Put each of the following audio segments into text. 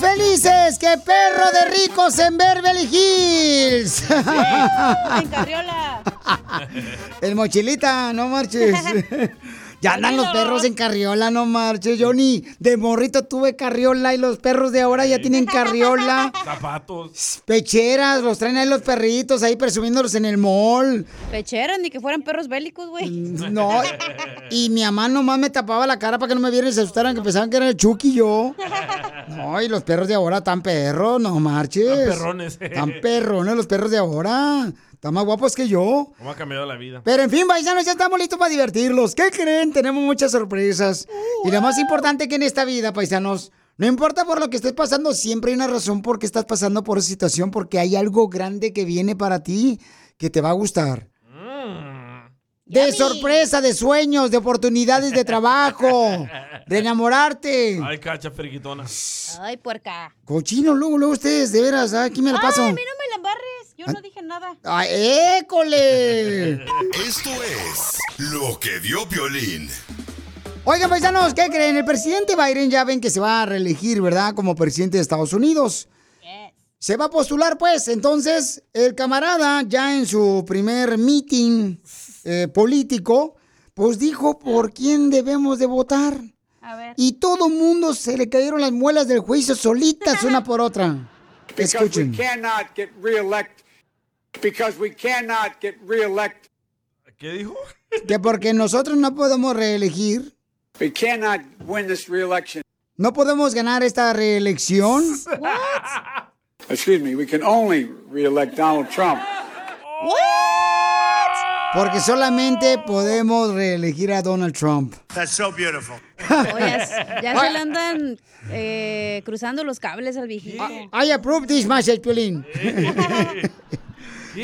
Más felices que perro de ricos en Beverly Hills. en carriola. El mochilita, no marches. Ya andan los perros en carriola, no marches. Yo ni de morrito tuve carriola y los perros de ahora ya tienen carriola. Zapatos. Pecheras, los traen ahí los perritos ahí presumiéndolos en el mall. Pecheras, ni que fueran perros bélicos, güey. No, y mi mamá nomás me tapaba la cara para que no me vieran y se asustaran que pensaban que era el Chucky yo. No, y los perros de ahora tan perros, no marches. Tan perrones. Tan perrones los perros de ahora. Están más guapos que yo. ¿Cómo ha cambiado la vida? Pero en fin, paisanos, ya estamos listos para divertirlos. ¿Qué creen? Tenemos muchas sorpresas. Y lo más importante que en esta vida, paisanos, no importa por lo que estés pasando, siempre hay una razón por qué estás pasando por esa situación, porque hay algo grande que viene para ti que te va a gustar. De sorpresa, de sueños, de oportunidades de trabajo, de enamorarte. Ay, cacha friquitona. Ay, puerca. Cochino, luego, luego ustedes, de veras, ¿ah? aquí me la paso. Ay, a mí no me. Yo no dije nada. ¡Ay, école! Esto es lo que vio Violín. Oigan, paisanos, ¿qué creen? El presidente Biden ya ven que se va a reelegir, ¿verdad? Como presidente de Estados Unidos. Se va a postular, pues. Entonces, el camarada, ya en su primer meeting eh, político, pues dijo por quién debemos de votar. A ver. Y todo mundo se le cayeron las muelas del juicio solitas una por otra. Because Escuchen. we cannot get reelected. Because we cannot get reelected. ¿Qué dijo? Que porque nosotros no podemos reelegir, We cannot win this reelection. no podemos ganar esta reelección. Excuse me, we can only reelect Donald Trump. Porque solamente podemos reelegir a Donald Trump. That's so beautiful. Oye, ya se le andan eh, cruzando los cables al viejito. I approve this message, Piolín.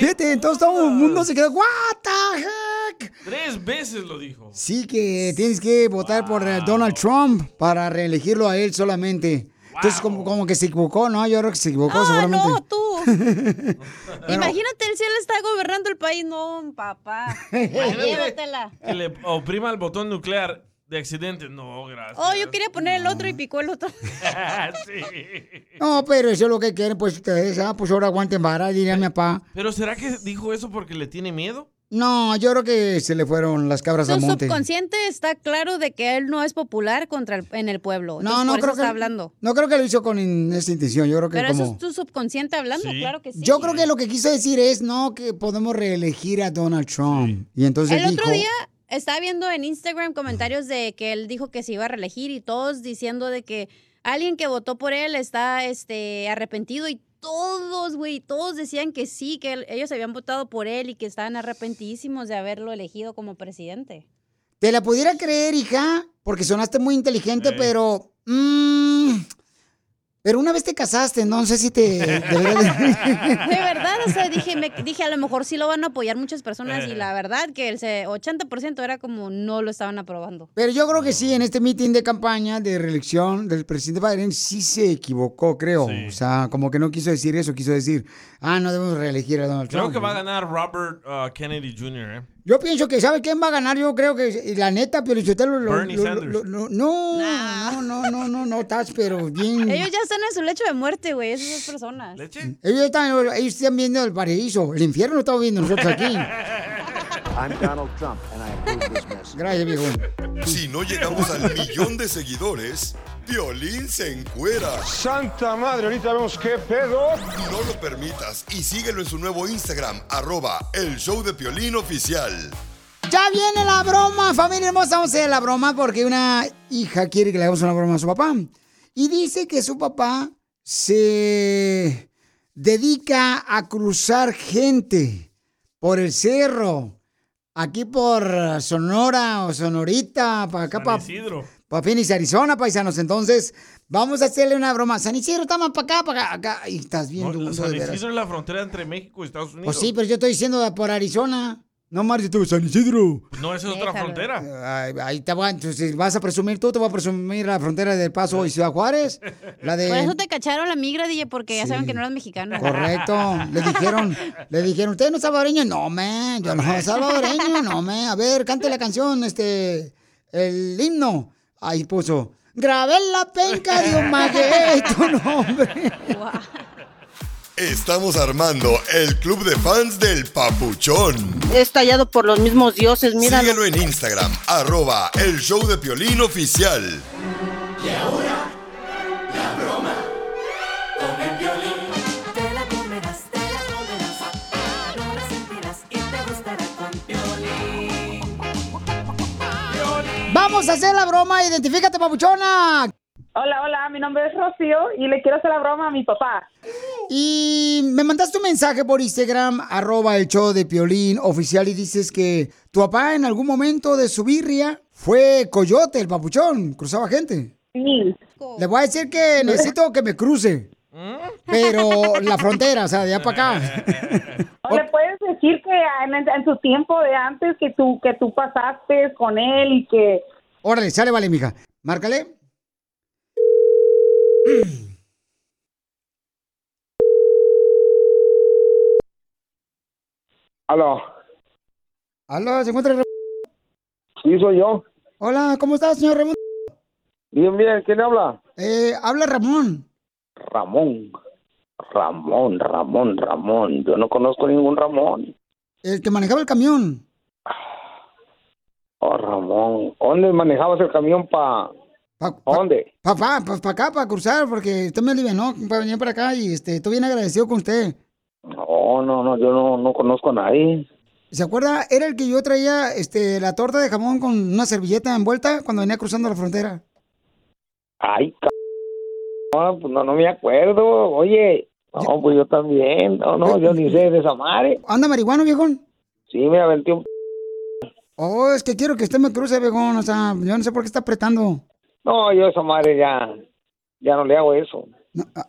Fíjate, entonces todo el mundo se quedó, what the heck? Tres veces lo dijo. Sí que tienes que votar por eh, Donald Trump para reelegirlo a él solamente. Entonces como, como que se equivocó, ¿no? Yo creo que se equivocó Ah, seguramente. no, tú. Imagínate, el cielo está gobernando el país. No, papá. Llévatela. Que le oprima el botón nuclear de accidente. No, gracias. Oh, yo quería poner el otro y picó el otro. sí. No, pero eso es lo que quieren, pues ustedes, ah, pues ahora aguanten vara, diría mi papá. ¿Pero será que dijo eso porque le tiene miedo? No, yo creo que se le fueron las cabras Su al monte. subconsciente está claro de que él no es popular contra el- en el pueblo. No, Entonces, no por eso creo que está hablando. No creo que lo hizo con in- esa intención. Yo creo que Pero como eso es tu subconsciente hablando, claro que sí. Yo creo que lo que quiso decir es no que podemos reelegir a Donald Trump. Y entonces el dijo, otro día estaba viendo en Instagram comentarios de que él dijo que se iba a reelegir y todos diciendo de que alguien que votó por él está este arrepentido y todos, güey, todos decían que sí, que él- ellos habían votado por él y que estaban arrepentidísimos de haberlo elegido como presidente. te la pudiera creer, hija, porque sonaste muy inteligente, pero mm, pero una vez te casaste, no sé si te de- De verdad, o sea, dije, me- dije, a lo mejor sí lo van a apoyar muchas personas y la verdad que el se- 80% era como no lo estaban aprobando. Pero yo creo que sí, en este mitin de campaña de reelección del presidente Biden sí se equivocó, creo. O sea, como que no quiso decir eso, quiso decir, ah, no debemos reelegir a Donald Creo Trump. que va a ganar Robert uh, Kennedy Jr., ¿eh? Yo pienso que, ¿sabe quién va a ganar? Yo creo que, la neta, Pio Lichotelo, lo, Bernie lo- Sanders. lo- lo- no, no, no, no, no, no, estás, pero bien. Ellos ya están en su lecho de muerte, güey, esas dos personas. Ellos están, ellos están viendo el paraíso, el infierno lo estamos viendo nosotros aquí. I'm Donald Trump, and I approve this message. Gracias, viejo. Si no llegamos al millón de seguidores, Piolín se encuera. Santa madre, ahorita vemos qué pedo. No lo permitas y síguelo en su nuevo Instagram, arroba el show de Piolín oficial. Ya viene la broma, familia hermosa. Vamos a hacer la broma porque una hija quiere que le hagamos una broma a su papá. Y dice que su papá se dedica a cruzar gente por el cerro. Aquí por Sonora o Sonorita, para acá, para Isidro. Phoenix, Arizona, paisanos. Entonces, vamos a hacerle una broma. San Isidro, está más para acá, para acá. Y estás No, duro, San. Isidro es la frontera entre México y Estados Unidos. Pues sí, pero yo estoy diciendo por Arizona. No, Marcio, tú, San Isidro. No, esa es otra frontera. Ay, ahí te voy, entonces vas a presumir tú, te voy a presumir la frontera del Paso y Ciudad Juárez. La de... Por eso te cacharon la migra, DJ, porque ya saben que no eras mexicano. Correcto. Le dijeron, le dijeron, ¿usted no es salvadoreño? No, man, yo no soy salvadoreño, no, man. A ver, cante la canción, este, el himno. Ahí puso, grabé la penca de un maguey, tu nombre. Estamos armando el club de fans del Papuchón. Es tallado por los mismos dioses, mira. Síguelo en Instagram, arroba el show de Piolín oficial. Y ahora, la broma con el violín. Te la comerás, te la comerás. No la sentirás y te gustará con violín. Vamos a hacer la broma, identifícate, papuchona. Hola, hola, mi nombre es Rocío y le quiero hacer la broma a mi papá. Y me mandaste un mensaje por Instagram, arroba el show de Piolín oficial, y dices que tu papá en algún momento de su birria fue coyote, el papuchón, cruzaba gente. Sí. Le voy a decir que necesito que me cruce. Pero la frontera, o sea, de allá para acá. ¿O le puedes decir que en, en su tiempo de antes que tú, que tú pasaste con él y que... Órale, sale, vale, mija. Márcale. Aló. Aló, ¿se encuentra Ramón? Sí, soy yo. Hola, ¿cómo estás, señor Ramón? Bien, bien. ¿Quién habla? Eh, habla Ramón. Ramón. Ramón, Ramón, Ramón. Yo no conozco ningún Ramón. El que manejaba el camión. Oh, Ramón. ¿Dónde manejabas el camión pa... ¿Dónde? Papá, pues para acá, para cruzar, porque usted me alivianó para venir para acá y este, estoy bien agradecido con usted. No, no, no, yo no, no conozco a nadie. ¿Se acuerda? Era el que yo traía este, la torta de jamón con una servilleta envuelta cuando venía cruzando la frontera. Ay, c... No, pues no, no me acuerdo. Oye, no, pues yo también. No, no, yo ni sé de esa madre. ¿Anda marihuano, viejón? Sí, me aventé un... Oh, es que quiero que usted me cruce, viejón. O sea, yo no sé por qué está apretando. No, yo esa madre ya... Ya no le hago eso.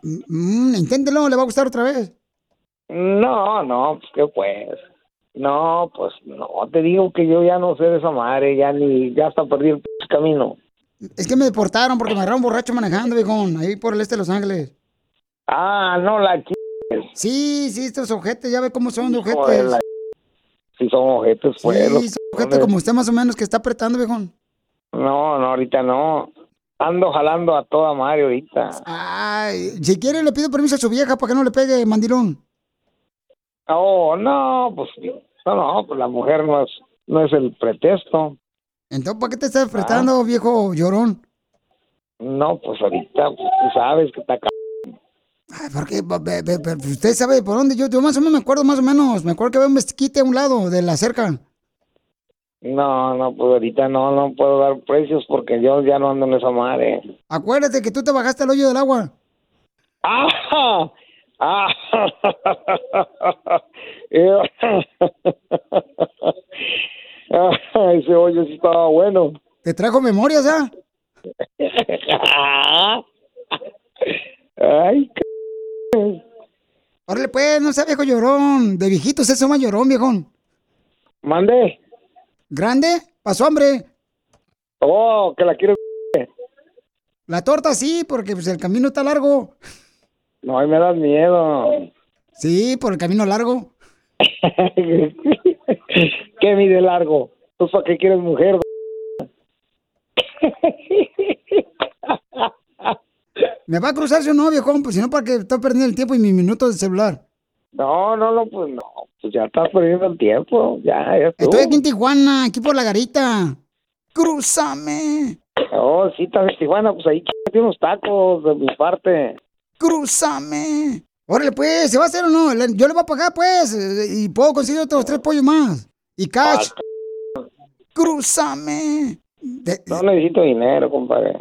Mm, inténtelo, le va a gustar otra vez. No, no, pues qué pues. No, pues no, te digo que yo ya no sé de esa madre, ya ni, ya hasta perdí el p- camino. Es que me deportaron porque me agarraron borracho manejando, viejón, ahí por el este de Los Ángeles. Ah, no, la ch... Sí, sí, estos ojetes, ya ve cómo son de ojetes. la Si son ojetes, pues. Sí, son ojetes como usted más o menos que está apretando, viejón. No, no, ahorita no. Ando jalando a toda madre ahorita. Ay, si quiere le pido permiso a su vieja para que no le pegue mandilón. Oh, no, pues no, no, pues la mujer no es, no es el pretexto. Entonces, ¿para qué te estás apretando, viejo llorón? No, pues ahorita pues, tú sabes que está Ay, porque usted sabe por dónde yo, yo más o menos me acuerdo más o menos, me acuerdo que había un mezquite a un lado de la cerca. No, no, pues ahorita no, no puedo dar precios porque yo ya no ando en esa madre. Acuérdate que tú te bajaste al hoyo del agua. ¡Ah! ¡Ah! Ese hoyo sí estaba bueno. Te trajo memorias, ¿ah? Ay, Órale, pues, no sea viejo llorón. De viejitos eso más llorón, viejón. Mande. ¿Grande? ¿Pasó hambre? Oh, que la quiero. La torta sí, porque pues el camino está largo. No, ahí me das miedo. Sí, por el camino largo. ¿Qué mide largo? ¿Tú para qué quieres mujer? ¿Me va a cruzar si o no, viejón? Pues si no, para que estoy perdiendo el tiempo y mis minutos de celular. No, no, no, pues no. Pues ya estás perdiendo el tiempo. Ya, ya. Estoy aquí en Tijuana, aquí por la garita. Crúzame. Oh, sí, estás en Tijuana, pues ahí ch- unos tacos de mi parte. Crúzame. Órale, pues, ¿se va a hacer o no? Yo le voy a pagar, pues, y puedo conseguir otros tres pollos más. Y cash. Crúzame. De- No necesito dinero, compadre.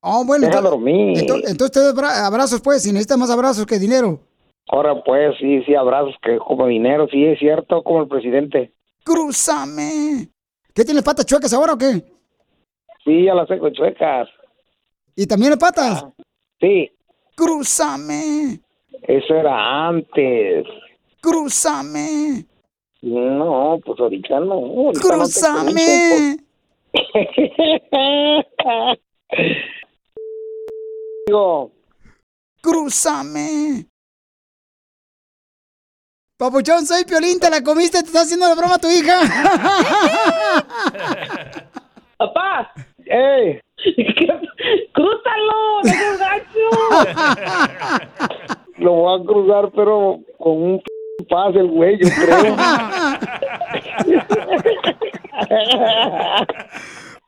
Oh, bueno. Deja entonces- dormir. Entonces, entonces te doy abra- abrazos, pues, si necesitas más abrazos que dinero. Ahora pues, sí, sí, abrazos que como dinero, sí, es cierto, como el presidente. Crúzame. ¿Qué tienes patas chuecas ahora o qué? Sí, ya las tengo chuecas. ¿Y también las patas? Sí, Crúzame. eso era antes. Crúzame. No, pues ahorita no. ahorita no Crúzame. Papuchón, soy Piolín, te la comiste, te está haciendo la broma tu hija. Papá, ¡Ey! crúzalo, no gacho. Lo voy a cruzar, pero con un p- pase el güey, yo creo.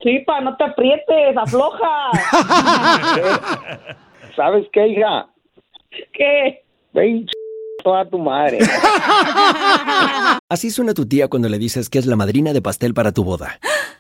Sí, pa, no te aprietes, afloja. ¿Sabes qué, hija? ¿Qué? Ven, ch- toda tu madre. Así suena tu tía cuando le dices que es la madrina de pastel para tu boda.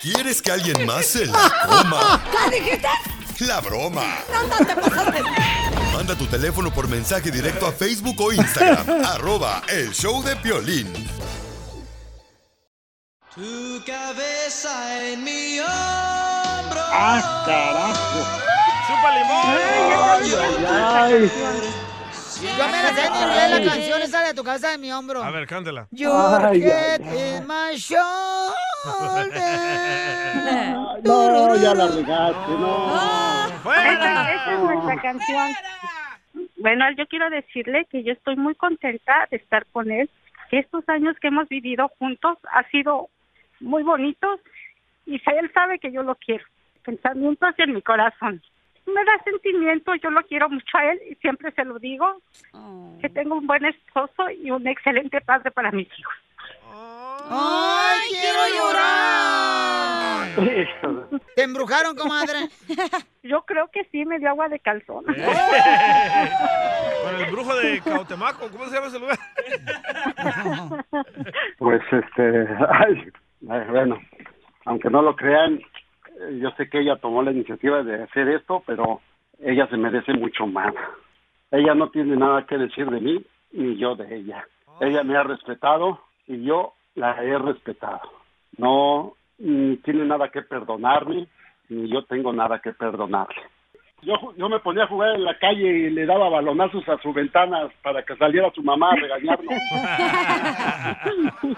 ¿Quieres que alguien más se la coma? ¿Qué dijiste? La broma. No te pasaste. Manda tu teléfono por mensaje directo a Facebook o Instagram. arroba el show de Piolín. Tu cabeza en mi hombro. ¡Ah, carajo! ¡Chupa limón! Yo me la sé en inglés, la canción esa de tu cabeza de mi hombro. A ver, cántela. Your head is my shoulder. No, ya la regaste, no. Esa, esa es nuestra canción. Bueno, yo quiero decirle que yo estoy muy contenta de estar con él, que estos años que hemos vivido juntos ha sido muy bonitos y él sabe que yo lo quiero. Pensamientos en mi corazón. Me da sentimiento, yo lo quiero mucho a él y siempre se lo digo, que tengo un buen esposo y un excelente padre para mis hijos. ¡Ay, quiero llorar! ¿Te embrujaron, comadre? Yo creo que sí, me dio agua de calzón. Con el brujo de Cautemaco, ¿cómo se llama ese lugar? Pues este, ay, bueno, aunque no lo crean, eh, yo sé que ella tomó la iniciativa de hacer esto, pero ella se merece mucho más. Ella no tiene nada que decir de mí, ni yo de ella. Ella me ha respetado y yo la he respetado. No ni tiene nada que perdonarme, ni yo tengo nada que perdonarle. Yo, yo me ponía a jugar en la calle y le daba balonazos a sus ventanas para que saliera su mamá a regañarnos.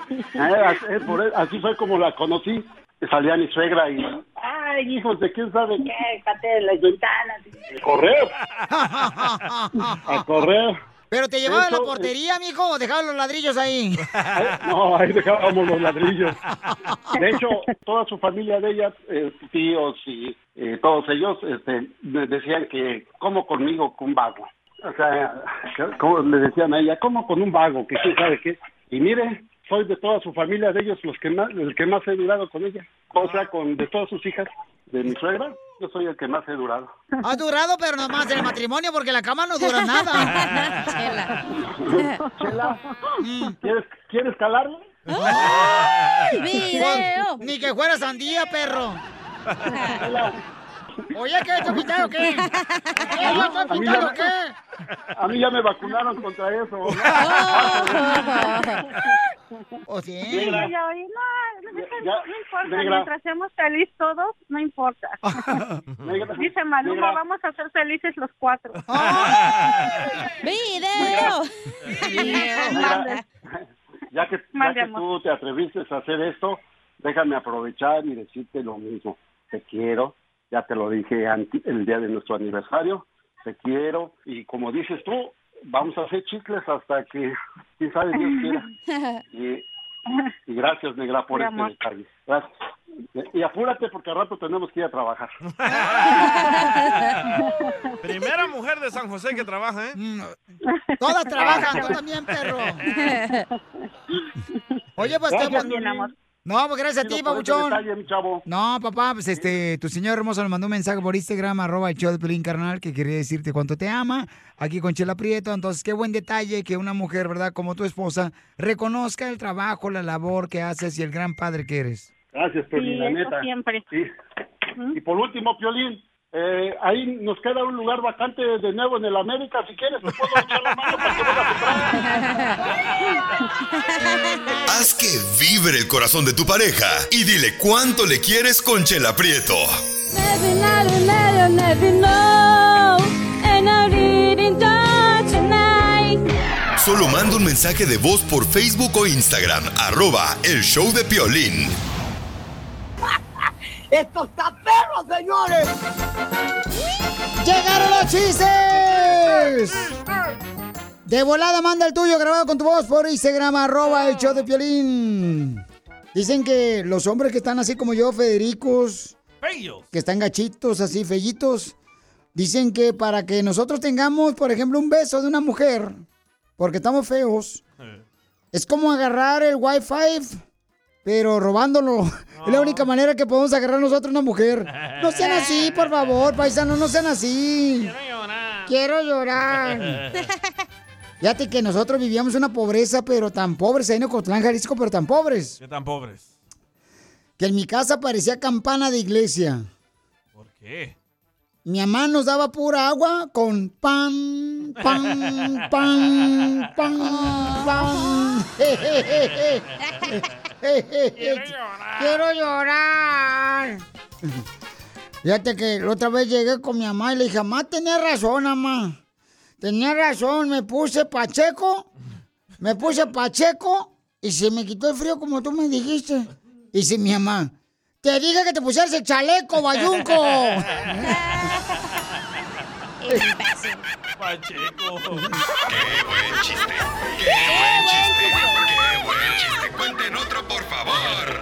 Eh, eso- así fue como la conocí. Salía mi suegra y, ay, hijos de quién sabe qué, pateen las ventanas. A correr, a correr. ¿Pero te llevaba a la Eso, portería, mijo, o los ladrillos ahí? No, ahí dejábamos los ladrillos. De hecho, toda su familia de ella, eh, tíos y eh, todos ellos, este, me decían que, como conmigo, con un vago. O sea, como le decían a ella, como con un vago, que quién sabe qué. Y mire, soy de toda su familia de ellos los que más, el que más he durado con ella. O sea, con de todas sus hijas, de mi suegra, yo soy el que más he durado. Ha durado, pero nomás en el matrimonio, porque la cama no dura nada. Chela, ¿quieres, ¿quieres calarle? ¡Ay! ¡Video! Ni que fuera sandía, perro. Oye, ¿qué? ¿Estás pintado o qué? ¿Qué? ¿Yo estoy A mí pintado qué? A mí ya me vacunaron contra eso. ¿O sí? No, no, Ya, no importa, negra. mientras seamos feliz todos, no importa. Dice Maluma, negra. vamos a ser felices los cuatro. ¡Video! Mira, ya que, ya que amor. tú te atreviste a hacer esto, déjame aprovechar y decirte lo mismo. Te quiero, ya te lo dije anti- el día de nuestro aniversario, te quiero y como dices tú, vamos a hacer chicles hasta que, quién sabe, Dios quiera. Y, y gracias, negra, por Mi este amor. detalle. Gracias. Y apúrate porque al rato tenemos que ir a trabajar. Primera mujer de San José que trabaja, ¿eh? Mm, Todas trabajan, tú también, perro. Oye, pues Gracias, te- Piolín. amor. No, pues gracias a ti, papuchón. detalle, mi chavo. No, papá, pues este, tu señor hermoso nos mandó un mensaje por Instagram, arroba el show de Pelín Carnal, que quería decirte cuánto te ama, aquí con Chela Prieto. Entonces, qué buen detalle que una mujer, ¿verdad? Como tu esposa, reconozca el trabajo, la labor que haces y el gran padre que eres. Gracias, Piolín, Sí, la neta. siempre. Sí. Y por último, Piolín, eh, ahí nos queda un lugar vacante de nuevo en el América. Si quieres, te puedo echar la mano vibre el corazón de tu pareja y dile cuánto le quieres con Chela Prieto. Solo manda un mensaje de voz por Facebook o Instagram, arroba el show de Piolín. ¡Esto está perro, señores! ¡Llegaron los chistes! De volada manda el tuyo grabado con tu voz por Instagram, arroba el show de Piolín. Dicen que los hombres que están así como yo, Federicos, Bellos. que están gachitos, así, fellitos, dicen que para que nosotros tengamos, por ejemplo, un beso de una mujer, porque estamos feos, es como agarrar el Wi-Fi, pero robándolo. Es la única manera que podemos agarrar nosotros una mujer. No sean así, por favor, paisanos, no sean así. Quiero llorar. Fíjate que nosotros vivíamos una pobreza, pero tan pobres, ahí en Ocotlán, Jalisco, pero tan pobres, ¿Qué tan pobres? que en mi casa parecía campana de iglesia. ¿Por qué? Mi mamá nos daba pura agua con pan, pan, pan, pan, pan. Quiero llorar. Fíjate que la otra vez llegué con mi mamá y le dije, mamá, tenía razón, mamá. Tenía razón, me puse pacheco, me puse pacheco y se me quitó el frío como tú me dijiste. Y dice mi mamá, te dije que te pusieras el chaleco, bayunco. Pacheco. ¡Qué buen chiste! ¡Qué buen chiste! ¡Qué buen chiste! Cuenten otro, por favor.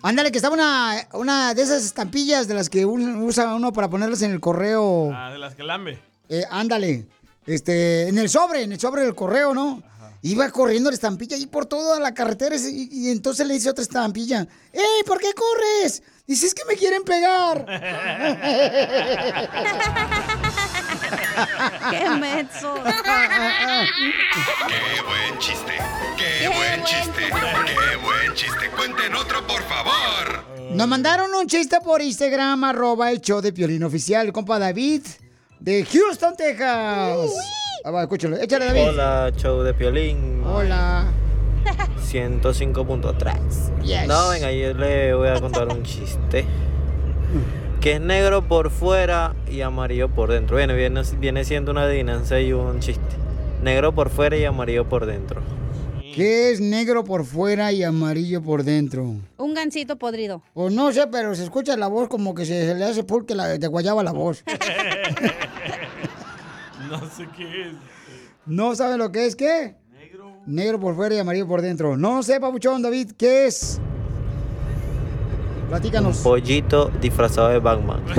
Ándale, que estaba una, una de esas estampillas de las que usa uno para ponerlas en el correo. Ah, de las que lambe. Eh, ándale, este, en el sobre, en el sobre del correo, ¿no? Iba corriendo la estampilla ahí por toda la carretera y, y entonces le dice otra estampilla, ¡Ey, ¿por qué corres? Dice, es que me quieren pegar. ¡Qué menso! ¡Qué buen chiste! ¡Qué buen chiste! ¡Qué buen chiste! Cuenten otro, por favor. Nos mandaron un chiste por Instagram, arroba el show de Piolín Oficial, compa David, de Houston, Texas. Ah, va, escúchalo, échale, David. Hola, show de Piolín. Hola. 105.3. Yes. No, venga, yo le voy a contar un chiste. Que es negro por fuera y amarillo por dentro. Viene, viene, viene siendo una adivinanza y un chiste. Negro por fuera y amarillo por dentro. Que es negro por fuera y amarillo por dentro. Un gancito podrido. Pues no sé, pero se escucha la voz como que se, se le hace pulque la, de guayaba la voz. No sé qué es. ¿No sabe lo que es qué? Negro. Negro por fuera y amarillo por dentro. No sé, papuchón, David, ¿qué es? Platícanos. Un pollito disfrazado de Batman.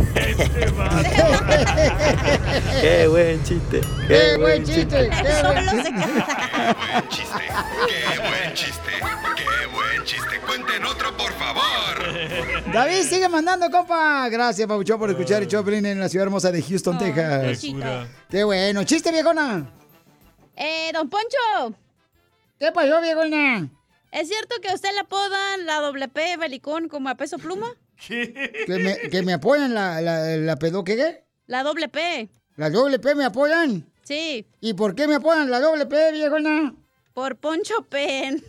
Qué buen chiste. ¡Qué buen chiste! ¡Qué buen chiste! buen chiste! ¡Qué buen chiste! ¡Qué buen chiste! ¡Cuenten otro, por favor! David, sigue mandando, compa. Gracias, Pabuchón, por escuchar el Choplin en la ciudad hermosa de Houston, Texas. qué. Qué bueno. ¡Chiste, viejona! Eh, don Poncho. ¿Qué pasó, viejona? ¿Es cierto que a usted le apodan la doble P belicón como a peso pluma? ¿Que me, que me apoyan la, la, la pedo qué, qué? La doble P. ¿La doble P me apoyan? Sí. ¿Y por qué me apoyan la doble P, viejona? Por Poncho Pen.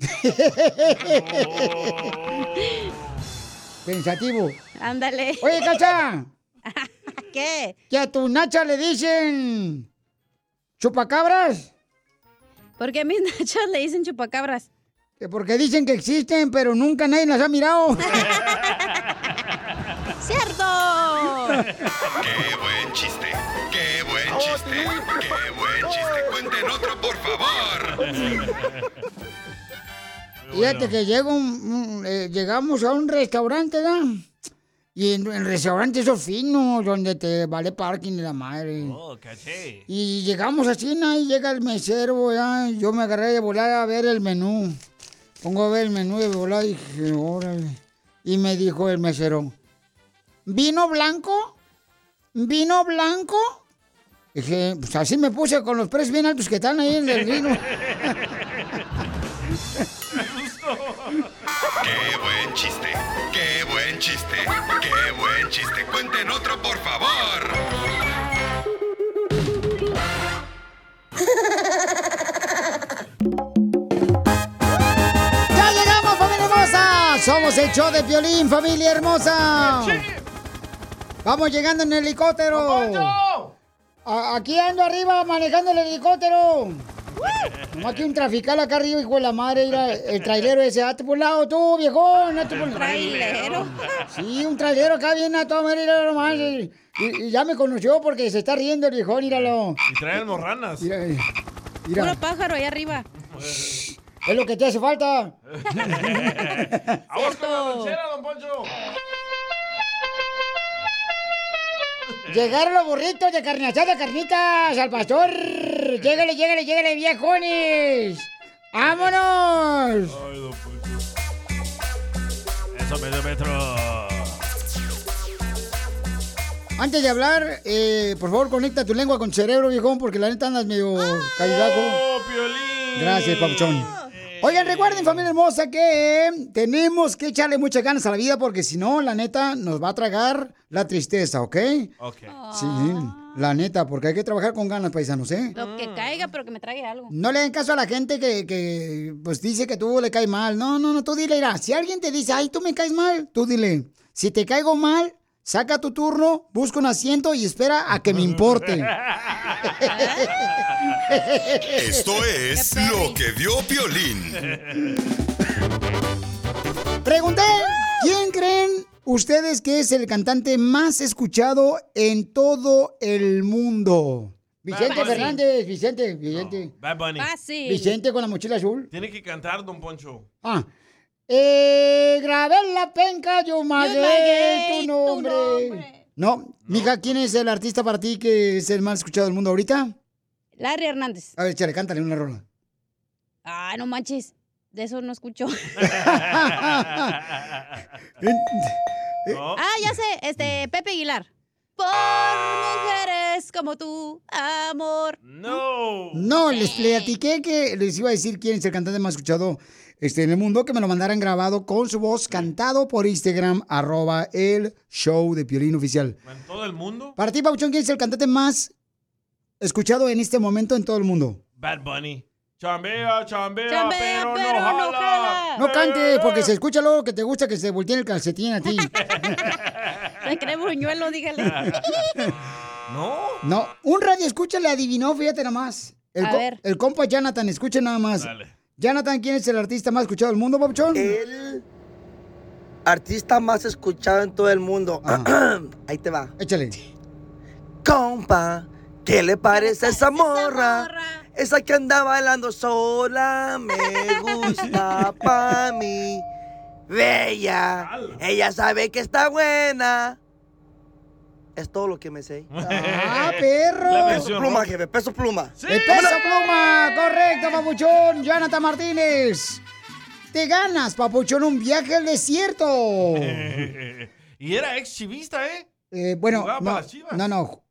Pensativo. Ándale. Oye, Cacha. ¿Qué? Que a tu Nacha le dicen chupacabras. ¿Por qué a mis nachas le dicen chupacabras? Que porque dicen que existen, pero nunca nadie las ha mirado. ¡Cierto! ¡Qué buen chiste! ¡Qué buen chiste! ¡Qué buen chiste! ¡Cuenten otro, por favor! Fíjate que llega un- un- eh, llegamos a un restaurante, ¿verdad? Y en el restaurante esos finos, donde te vale parking de la madre. Oh, caché. Y llegamos así, ¿no? Y llega el mesero, ya. Yo me agarré de volar a ver el menú. Pongo a ver el menú de volar y dije, órale. Y me dijo el mesero, ¿vino blanco? ¿Vino blanco? Dije, pues así me puse con los precios bien altos que están ahí en el vino. ¡Qué buen chiste! ¡Qué buen chiste! ¡Qué buen chiste! ¡Cuenten otro, por favor! ¡Ya llegamos, familia hermosa! Somos el show de violín, familia hermosa. Vamos llegando en helicóptero. A- aquí ando arriba manejando el helicóptero. Nomás que un trafical acá arriba, hijo de la madre, el trailero ese, hazte por un lado tú, viejón, hazte por un ¿Trailero? Sí, un trailero acá viene a todo, mira nomás. Y, y ya me conoció porque se está riendo el viejón, míralo. Y trae almorranas. Mira, mira. Puro pájaro ahí arriba. Es lo que te hace falta. ¡Vamos con la lonchera, don Poncho! Llegaron los burritos de carne asada, carnitas al pastor. Llégale, llégale, llégale, viejones. ¡Vámonos! Ay, don Poncho. Eso, medio metro. Antes de hablar, eh, por favor, conecta tu lengua con tu cerebro, viejón, porque la neta andas medio. ¡Oh! Gracias, papuchón. Oigan, recuerden, familia hermosa, que tenemos que echarle muchas ganas a la vida porque si no, la neta, nos va a tragar la tristeza, ¿ok? Ok. Sí, la neta, porque hay que trabajar con ganas, paisanos, ¿eh? Lo que caiga, pero que me trague algo. No le den caso a la gente que, que, pues dice que tú le caes mal. No, no, no, tú dile, mira, si alguien te dice, ay, tú me caes mal, tú dile, si te caigo mal, saca tu turno, busca un asiento y espera a que me importe. Esto es lo que vio Piolín. Pregunté, ¿quién creen ustedes que es el cantante más escuchado en todo el mundo? Vicente Bad. Fernández, Vicente, Vicente. Bad Bunny. Fácil. Vicente con la mochila azul. Tiene que cantar, don Poncho. Ah. Eh, grabé en la penca, yo magué tu nombre. No, mija, ¿quién es el artista para ti que es el más escuchado del mundo ahorita? Larry Hernández. A ver, échale, cántale una rola. Ah, no manches. De eso no escucho. ¿No? Ah, ya sé. Este, Pepe Aguilar. Por mujeres como tú, amor. No. No, les platiqué que les iba a decir quién es el cantante más escuchado este, en el mundo, que me lo mandaran grabado con su voz, cantado por Instagram, arroba el show de Piolín Oficial. ¿En todo el mundo? Para ti, Pauchón, ¿quién es el cantante más escuchado en este momento en todo el mundo? Bad Bunny. Chambea, chambea, Chambea, pero, pero no no jala. No cantes, porque se escucha luego que te gusta que se voltee el calcetín a ti. Se cree buñuelo, dígale. ¿No? No, un radio escucha le adivinó, fíjate nada más. El, A co- ver. el compa Jonathan, escuchen nada más. Dale. Jonathan, ¿quién es el artista más escuchado del mundo, Pauchón? El artista más escuchado en todo el mundo. Ahí te va. Échale. Compa, ¿qué le parece esa morra? Esa que anda bailando sola me gusta pa' mí. bella. Ella sabe que está buena. Es todo lo que me sé. ¡Ah, perro! Peso pluma, jefe, peso pluma. ¡El peso pluma! ¡Correcto, papuchón! Jonathan Martínez. Te ganas, papuchón, un viaje al desierto. y era ex chivista, ¿eh? Eh, bueno, Jugaba no, para las Chivas. no, no.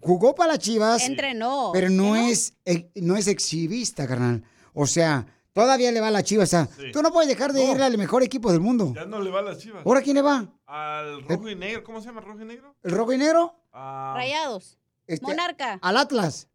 Jugó para las Chivas. Entrenó. Pero no es, eh, no es exhibista, carnal. O sea, todavía le va a las Chivas. O sea, tú no puedes dejar de irle al mejor equipo del mundo. Ya no le va a las chivas. ¿Ahora quién le va? Al rojo y negro. ¿Cómo se llama rojo y negro? ¿El rojo y negro? Ah, Rayados. Este, Monarca. Al Atlas.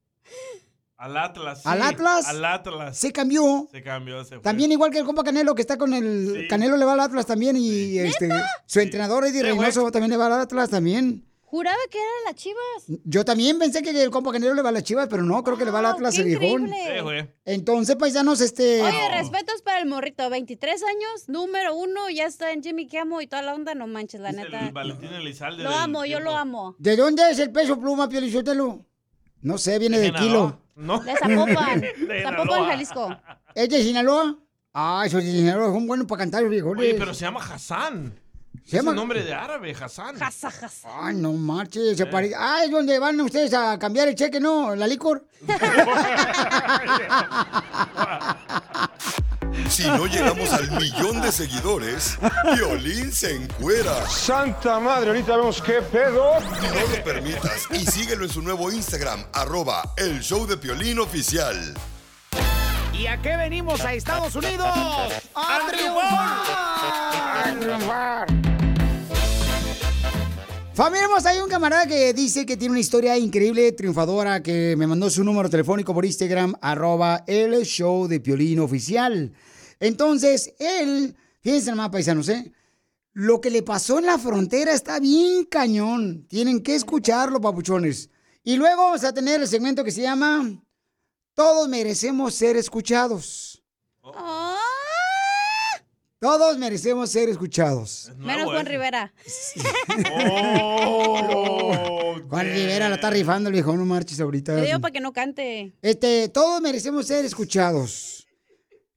al Atlas. sí. ¿Al Atlas? Al Atlas. Se cambió. Se cambió, se fue. También igual que el compa Canelo, que está con el... Canelo le va al Atlas también y este, su entrenador Eddie. Reynoso también le va al Atlas también. Juraba que era de las chivas. Yo también pensé que el compa Canelo le va a las Chivas, pero no, creo que le va al Atlas qué el viejón. increíble. Entonces, paisanos, este... Oye, respetos para el morrito. 23 años, número uno, ya está en Jimmy Kimmel y toda la onda. No manches, la El neta. Valentín Elizalde. Lo del amo, yo tiempo. lo amo. ¿De dónde es el peso pluma, Piolichotelo? No sé, viene de Sinaloa. kilo. No. De Zapopan. De Zapopan, Sinaloa. Jalisco. ¿Es de Sinaloa? Ah, esos de Sinaloa son buenos para cantar, viejones. Oye, pero se llama Hassan. ¿Se es un nombre de árabe, Hassan. Ay, no marches, se parece. Ah, es donde van ustedes a cambiar el cheque, ¿no? La licor. Si no llegamos al millón de seguidores, Violín se encuera. Santa madre, ahorita vemos qué pedo. No lo permitas y síguelo en su nuevo Instagram, arroba el show de Piolín oficial. ¿Y a qué venimos a Estados Unidos? ¡A triunfar! ¡A triunfar! Familia hay un camarada que dice que tiene una historia increíble, triunfadora, que me mandó su número telefónico por Instagram, arroba el show de Piolín oficial. Entonces, él, fíjense nomás, paisanos, ¿eh? Lo que le pasó en la frontera está bien cañón. Tienen que escucharlo, papuchones. Y luego vamos a tener el segmento que se llama Todos merecemos ser escuchados. Todos merecemos ser escuchados. Menos Juan Rivera. Juan Rivera la está rifando el viejo, no marches ahorita. Te digo para que no cante. Este, todos merecemos ser escuchados.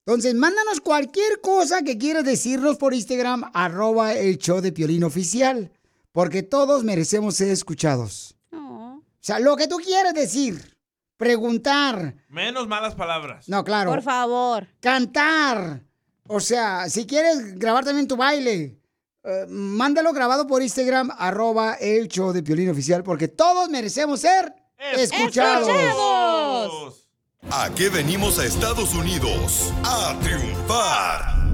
Entonces, mándanos cualquier cosa que quieras decirnos por Instagram, arroba el show de Piolín Oficial. Porque todos merecemos ser escuchados. O sea, lo que tú quieras decir, preguntar, Menos malas palabras. no, claro. Por favor. Cantar. O sea, si quieres grabar también tu baile, eh, mándalo grabado por Instagram, arroba el show de Piolín Oficial, porque todos merecemos ser escuchados. ¿A qué venimos a Estados Unidos? A triunfar.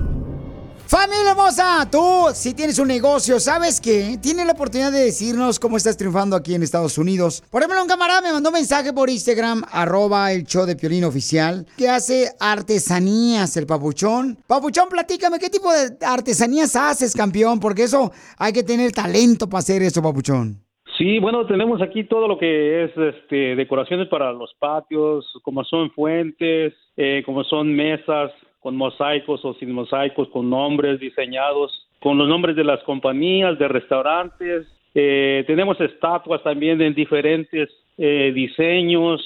Familia hermosa, tú si tienes un negocio, ¿sabes qué? Tienes la oportunidad de decirnos cómo estás triunfando aquí en Estados Unidos. Por ejemplo, un camarada me mandó un mensaje por Instagram, arroba el show de Piolín Oficial, que hace artesanías, el papuchón. Papuchón, platícame, ¿qué tipo de artesanías haces, campeón? Porque eso hay que tener talento para hacer eso, papuchón. Sí, bueno, tenemos aquí todo lo que es este, decoraciones para los patios, como son fuentes, eh, como son mesas con mosaicos o sin mosaicos, con nombres diseñados, con los nombres de las compañías, de restaurantes. Eh, tenemos estatuas también en diferentes eh, diseños,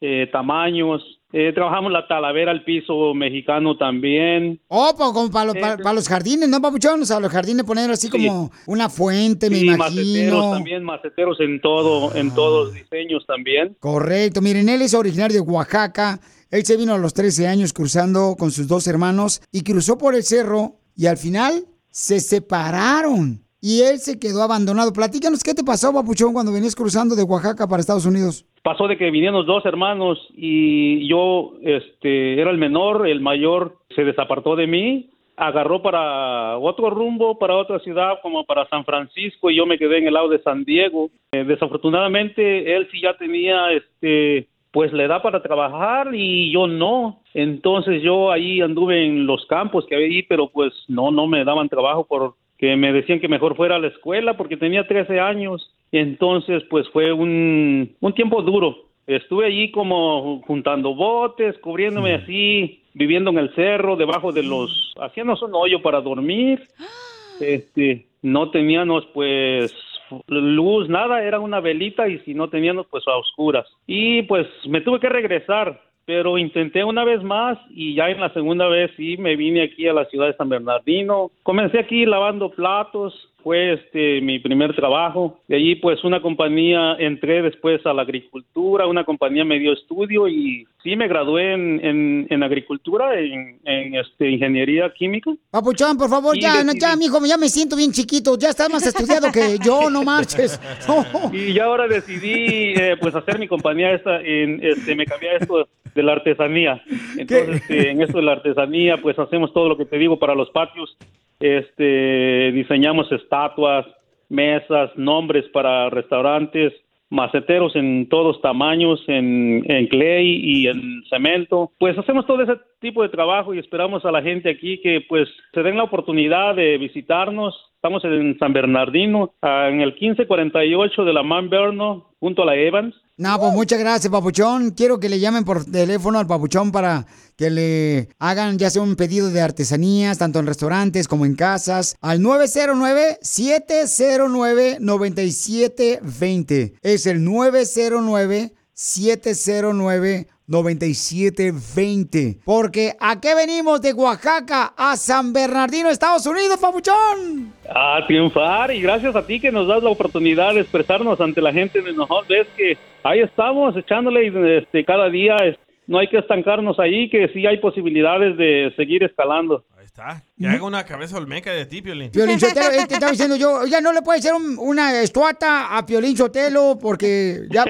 eh, tamaños. Eh, trabajamos la talavera al piso mexicano también. Oh, como para, los- para- para los jardines, ¿no, papuchón? O sea, los jardines poner así como una fuente, me Sí, maceteros imagino. también, maceteros en todo, en todos diseños también. Correcto. Miren, él es originario de Oaxaca. Él se vino a los 13 años cruzando con sus dos hermanos y cruzó por el cerro y al final se separaron y él se quedó abandonado. Platícanos qué te pasó, papuchón, cuando venías cruzando de Oaxaca para Estados Unidos. pasó de que vinieron los dos hermanos y yo este era el menor, el mayor se desapartó de mí, agarró para otro rumbo, para otra ciudad como para San Francisco y yo me quedé en el lado de San Diego. Eh, desafortunadamente él sí ya tenía este pues la edad para trabajar y yo no. Entonces yo ahí anduve en los campos que había ahí, pero pues no, no me daban trabajo porque me decían que mejor fuera a la escuela porque tenía 13 años. Entonces pues fue un, un tiempo duro. Estuve allí como juntando botes, cubriéndome así, viviendo en el cerro, debajo de los, haciéndonos un hoyo para dormir. Este, no teníamos pues luz, nada, era una velita y si no teníamos pues a oscuras. Y pues me tuve que regresar pero intenté una vez más y ya en la segunda vez sí me vine aquí a la ciudad de San Bernardino. Comencé aquí lavando platos, fue este mi primer trabajo. De allí pues una compañía entré después a la agricultura, una compañía me dio estudio y sí me gradué en, en, en agricultura, en, en, este ingeniería química. Papuchón, por favor, Y ya, decidí- ya, mijo, ya me siento bien chiquito. Ya estás más estudiado que yo, no marches. Y ya ahora decidí eh, pues hacer mi compañía esta, en, este, me cambié a esto de la artesanía. Entonces, este, en esto de la artesanía, pues hacemos todo lo que te digo para los patios. Este, diseñamos estatuas, mesas, nombres para restaurantes, maceteros en todos tamaños, en, en clay y en cemento. Pues hacemos todo ese tipo de trabajo y esperamos a la gente aquí que pues se den la oportunidad de visitarnos. Estamos en San Bernardino, en el 1548 de la Man Berno, junto a la Evans. No, pues muchas gracias, Papuchón. Quiero que le llamen por teléfono al Papuchón para que le hagan ya sea un pedido de artesanías, tanto en restaurantes como en casas, al 909-709-9720. Es el 909-709-9720. Porque ¿a qué venimos de Oaxaca a San Bernardino, Estados Unidos, Papuchón? A triunfar y gracias a ti que nos das la oportunidad de expresarnos ante la gente de nosotros. Ves que ahí estamos echándole este, cada día. es- no hay que estancarnos ahí, que sí hay posibilidades de seguir escalando. Está. Que haga una cabeza olmeca de ti, Piolín. Piolín Sotelo, eh, te estaba diciendo yo, ya no le puede hacer un- una estuata a Piolín Sotelo porque ya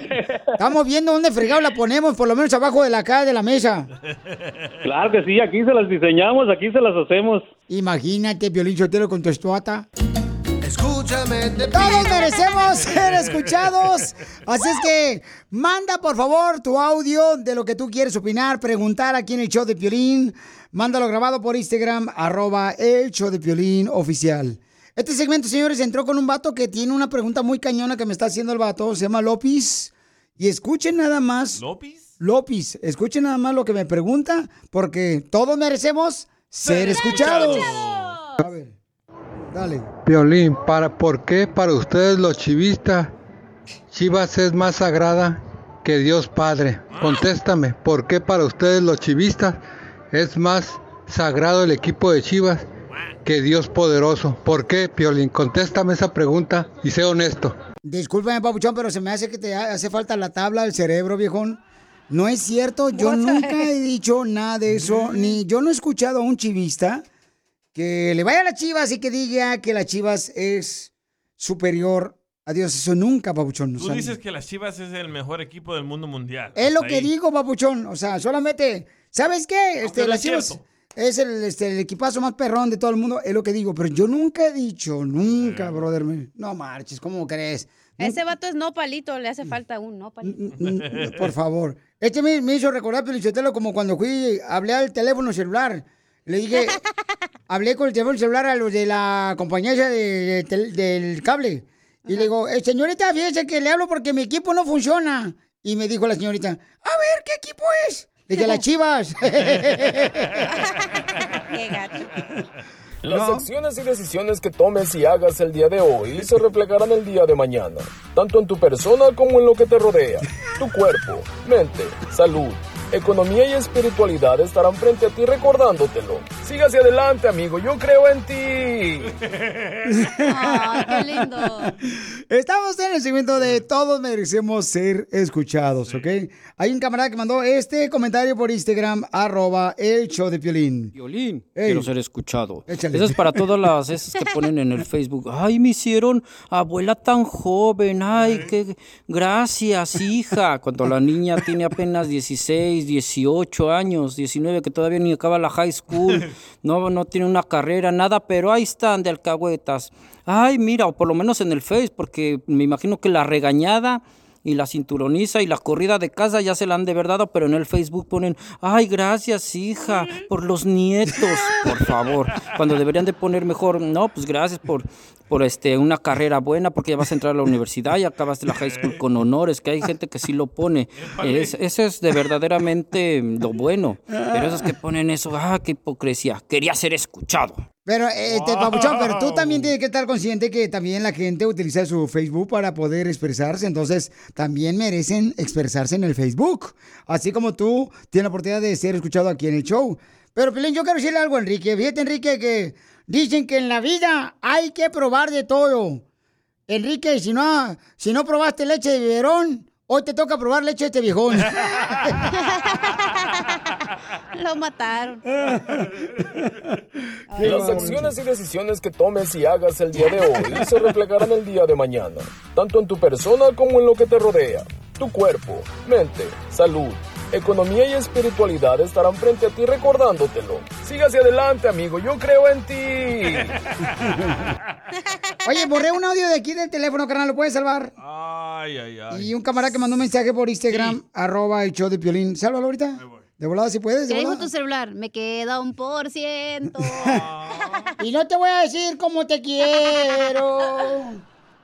estamos viendo dónde fregado la ponemos, por lo menos abajo de la cara de la mesa. Claro que sí, aquí se las diseñamos, aquí se las hacemos. Imagínate, Piolín Sotelo con tu estuata. Escúchame, te Todos merecemos ser escuchados. Así es que manda por favor tu audio de lo que tú quieres opinar, preguntar aquí en el show de Piolín. Mándalo grabado por Instagram, arroba el show de Piolín oficial. Este segmento, señores, entró con un vato que tiene una pregunta muy cañona que me está haciendo el vato. Se llama López. Y escuchen nada más. ¿López? López, escuchen nada más lo que me pregunta, porque todos merecemos ser escuchados. A ver, dale. Violín, para, ¿por qué para ustedes los chivistas Chivas es más sagrada que Dios Padre? Contéstame, ¿por qué para ustedes los chivistas es más sagrado el equipo de Chivas que Dios poderoso? ¿Por qué, Piolín? Contéstame esa pregunta y sé honesto. Discúlpame, papuchón, pero se me hace que te ha- hace falta la tabla del cerebro, viejón. No es cierto, yo nunca he dicho nada de eso, ni yo no he escuchado a un chivista que le vaya a las chivas y que diga que las chivas es superior a Dios. Eso nunca, papuchón. o Tú sea, dices que las Chivas es el mejor equipo del mundo mundial. es lo que digo, papuchón. O sea, solamente, ¿sabes qué? Este, no las chivas cierto. es el, este, el equipazo más perrón de todo el mundo, es lo que digo. Pero yo nunca he dicho, nunca, brother. me- No marches, ¿cómo crees? Ese vato es no palito, le hace falta un no palito. Por favor. Este me, me hizo recordar, Pelichotelo, como cuando fui, hablé al teléfono celular. Le dije, hablé con el teléfono celular a los de la compañía de- del cable. Y le digo, "Eh, señorita, fíjese que le hablo porque mi equipo no funciona. Y me dijo la señorita, a ver, ¿qué equipo es? Le dije, las chivas. Qué gacho. Las acciones y decisiones que tomes y hagas el día de hoy se reflejarán el día de mañana, tanto en tu persona como en lo que te rodea. Tu cuerpo, mente, salud, economía y espiritualidad estarán frente a ti recordándotelo. Sigue hacia adelante, amigo, yo creo en ti. Ay, qué lindo. Estamos en el segmento de todos merecemos ser escuchados, ¿ok? Hay un camarada que mandó este comentario por Instagram, arroba el show de Piolín. Violín, Ey. quiero ser escuchado. Échale. Eso es para todas las esas que ponen en el Facebook. Ay, me hicieron abuela tan joven. Ay, qué gracias, hija. Cuando la niña tiene apenas 16, 18 años, 19, que todavía ni acaba la high school, no, no tiene una carrera, nada, pero ahí están de alcahuetas. Ay, mira, o por lo menos en el Face, porque me imagino que la regañada y la cinturoniza y la corrida de casa ya se la han de verdad, pero en el Facebook ponen, ay, gracias, hija, por los nietos, por favor. Cuando deberían de poner mejor, no, pues gracias por, por este, una carrera buena, porque ya vas a entrar a la universidad y acabaste la high school con honores, que hay gente que sí lo pone. Es, eso es de verdaderamente lo bueno. Pero esos que ponen eso, ah, qué hipocresía. Quería ser escuchado. Pero, este, Wow. Papuchón, pero tú también tienes que estar consciente que también la gente utiliza su Facebook para poder expresarse, entonces también merecen expresarse en el Facebook, así como tú tienes la oportunidad de ser escuchado aquí en el show. Pero, Pelín, yo quiero decirle algo, Enrique. Fíjate, Enrique, que dicen que en la vida hay que probar de todo. Enrique, si no, si no probaste leche de biberón, hoy te toca probar leche de este viejón. Lo mataron. Las acciones y decisiones que tomes y hagas el día de hoy se reflejarán el día de mañana, tanto en tu persona como en lo que te rodea. Tu cuerpo, mente, salud, economía y espiritualidad estarán frente a ti recordándotelo. Sigue hacia adelante, amigo, yo creo en ti. Oye, borré un audio de aquí del teléfono, carnal, ¿lo puedes salvar? Ay, ay, ay. Y un camarada que mandó un mensaje por Instagram, arroba el show de Piolín. Sálvalo ahorita. De volada si puedes, de ¿Qué dijo tu celular? Me queda un por ciento. Y no te voy a decir cómo te quiero.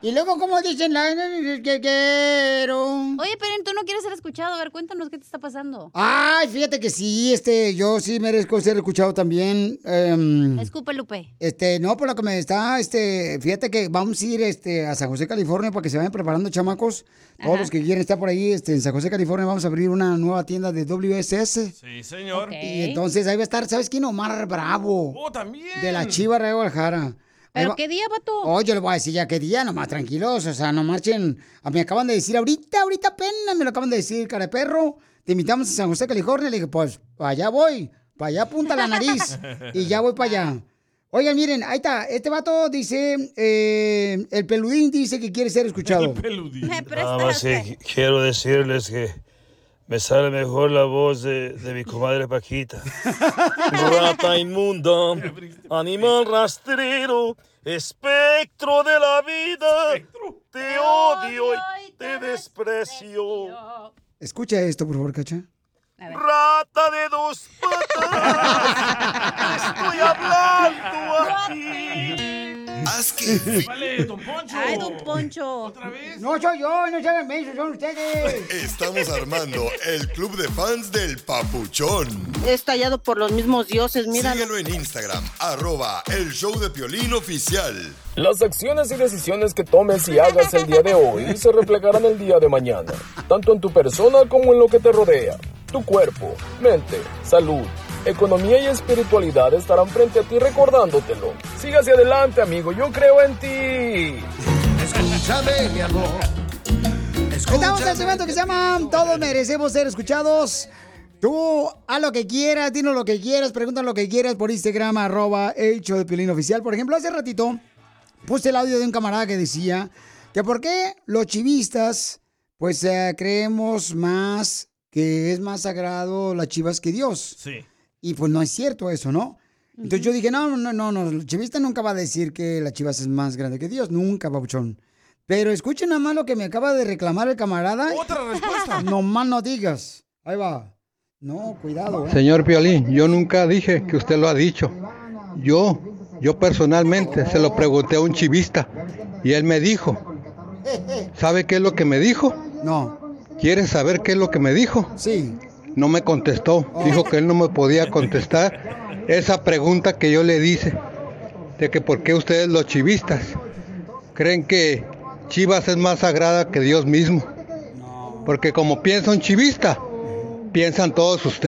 Y luego, ¿cómo dicen la que quiero? Oye, pero tú no quieres ser escuchado. A ver, cuéntanos qué te está pasando. Ay, fíjate que sí, este, yo sí merezco ser escuchado también. Escupe, Lupe. Este, no, por lo que me está, este, fíjate que vamos a ir, este, a San José, California, para que se vayan preparando, chamacos. Todos los que quieren estar por ahí, este, en San José, California, vamos a abrir una nueva tienda de WSS. Sí, señor. Y entonces ahí va a estar, ¿sabes quién? Omar Bravo. Oh, también. De la Chiva de Guadalajara. ¿Pero va- qué día, vato? Oh, yo le voy a decir ya qué día, nomás tranquilos, o sea, no marchen. Ah, Me acaban de decir ahorita, ahorita apenas me lo acaban de decir, cara de perro. Te invitamos a San José, California. Le dije, pues, para allá voy, para allá apunta la nariz. y ya voy para allá. Oigan, miren, ahí está. Este vato dice, eh, el peludín dice que quiere ser escuchado. Nada más sí, quiero decirles que me sale mejor la voz de, de mi comadre Paquita. Rata inmunda, animal rastrero, espectro de la vida, te odio y te desprecio. Escucha esto, por favor, cacha. Rata de dos patas, estoy hablando aquí. Haz que Vale, don Poncho. Ay, don Poncho. ¿Otra vez? No soy yo, no se hagan mensos, son ustedes. Estamos armando el club de fans del Papuchón. Estallado por los mismos dioses, mira. Síguelo en Instagram, arroba el show de Piolín oficial. Las acciones y decisiones que tomes y hagas el día de hoy se reflejarán el día de mañana, tanto en tu persona como en lo que te rodea. Tu cuerpo, mente, salud, economía y espiritualidad estarán frente a ti recordándotelo. Sigue hacia adelante, amigo, yo creo en ti. Escúchame, mi amor. Estamos en el segmento que se llama Todos merecemos ser escuchados. Tú haz lo que quieras, dinos lo que quieras, pregunta lo que quieras por Instagram, arroba show de Piolín Oficial. Por ejemplo, hace ratito puse el audio de un camarada que decía que por qué los chivistas, pues eh, creemos más que es más sagrado las chivas que Dios. Sí. Y pues no es cierto eso, ¿no? Entonces yo dije, no, no, no, no, el chivista nunca va a decir que la chivas es más grande que Dios, nunca, papuchón. Pero escuchen nada más lo que me acaba de reclamar el camarada. Otra respuesta. No más no digas. Ahí va. No, cuidado. ¿eh? Señor Piolín, yo nunca dije que usted lo ha dicho. Yo, yo personalmente se lo pregunté a un chivista y él me dijo, ¿sabe qué es lo que me dijo? No. ¿Quieres saber qué es lo que me dijo? Sí. No me contestó. Dijo que él no me podía contestar esa pregunta que yo le dice de que por qué ustedes los chivistas creen que Chivas es más sagrada que Dios mismo. Porque como piensa un chivista, piensan todos ustedes.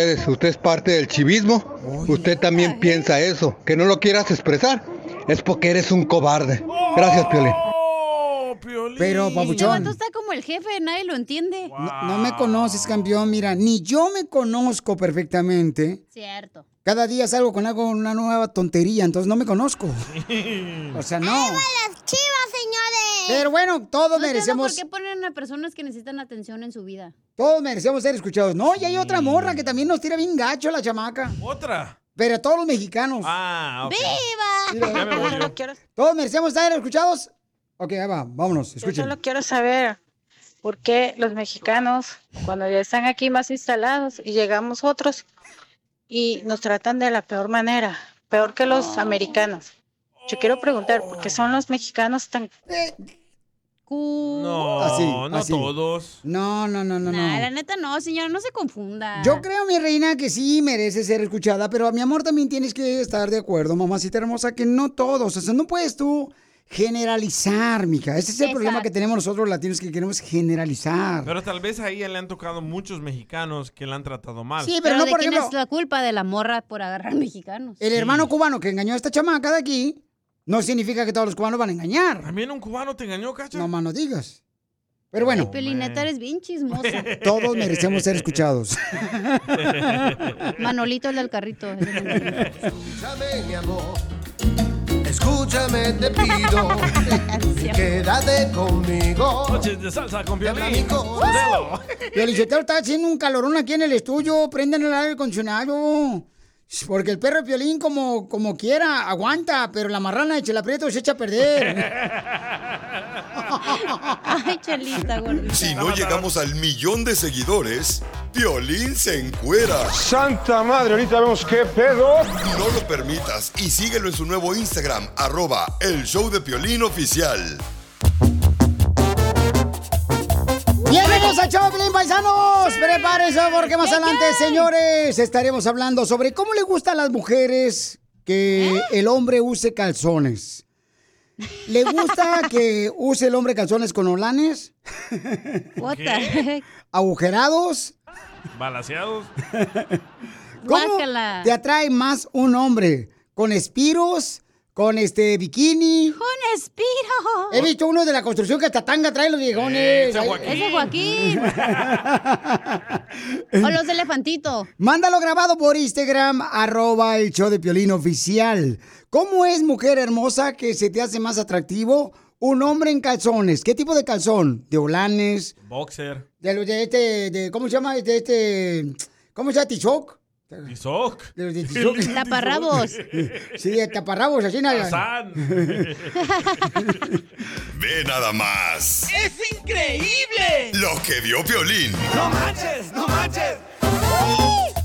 Ustedes- Usted es parte del chivismo. Usted también piensa eso. Que no lo quieras expresar. Es porque eres un cobarde. Gracias, Piolín. Pero, Este vato papuchón, está como el jefe, nadie lo entiende. no, no me conoces, campeón. Mira, ni yo me conozco perfectamente. Cierto. Cada día salgo con algo, una nueva tontería, entonces no me conozco. O sea, no. las chivas, señores! Pero bueno, todos No merecemos- ¿Por qué ponen a personas que necesitan atención en su vida? Todos merecemos ser escuchados. No, y hay otra morra que también nos tira bien gacho la chamaca. ¿Otra? Pero todos los mexicanos. Ah, ok. ¡Viva! Ya me voy yo. ¿Todos merecemos ser escuchados? Ok, ahí va, vámonos, Yo escuchen. solo quiero saber por qué los mexicanos, cuando ya están aquí más instalados y llegamos otros y nos tratan de la peor manera, peor que los americanos. Yo quiero preguntar, ¿por qué son los mexicanos tan... No, Así, no así. todos. No, no, no, no, Nah, no. la neta no, señora, no se confunda. Yo creo, mi reina, que sí merece ser escuchada, pero mi amor también tienes que estar de acuerdo, mamacita hermosa, que no todos, o sea, no puedes tú generalizar, mija. Ese es el problema que tenemos nosotros los latinos, que queremos generalizar. Pero tal vez a ella le han tocado muchos mexicanos que la han tratado mal. Sí, pero no, ¿de por quién ejemplo- es la culpa de la morra por agarrar mexicanos? El hermano cubano que engañó a esta chamaca de aquí, no significa que todos los cubanos van a engañar. ¿También un cubano te engañó, cacha? No más no digas. Pero bueno, Pelineta, eres bien chismosa. todos merecemos ser escuchados. Manolito, el del carrito. Escúchame, mi amor. Escúchame, te pido. Quédate conmigo. Noches de salsa con violín. el está haciendo un calorón aquí en el estudio. Prendan el aire acondicionado. Porque el perro de Piolín, como, como quiera, aguanta, pero la marrana de Chela Prieto se echa a perder. Ay, chelita, gordita. Si no llegamos al millón de seguidores, Piolín se encuera. Santa madre, ahorita vemos qué pedo. No lo permitas y síguelo en su nuevo Instagram, arroba el show de Piolín oficial. Bienvenidos a Choplin, paisanos. Prepárense porque más adelante, señores, estaremos hablando sobre cómo le gusta a las mujeres que el hombre use calzones. ¿Le gusta que use el hombre calzones con olanes? What the ¿Qué? heck? ¿Agujerados? Balaseados. ¿Cómo Guácala. te atrae más un hombre? ¿Con espiros? ¿Con este bikini? Con espiro. He visto uno de la construcción que hasta tanga trae los viejones. Ese. Joaquín. Ese Joaquín. o los de elefantito. Mándalo grabado por Instagram, arroba el show de Piolín oficial. ¿Cómo es, mujer hermosa, que se te hace más atractivo un hombre en calzones? ¿Qué tipo de calzón? ¿De olanes? Boxer. ¿De los de este, de, ¿cómo se llama? De este, ¿cómo se llama? ¿Tizoc? Tizoc. De los de Tizoc. Taparrabos. Sí, de taparrabos, así nada. Ve nada más. ¡Es increíble! Lo que vio Piolín. ¡No manches! ¡No manches!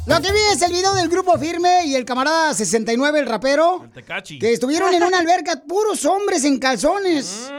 Lo que vi es el video del grupo Firme y el camarada 69, el rapero, Tecachi. que estuvieron en una alberca puros hombres en calzones.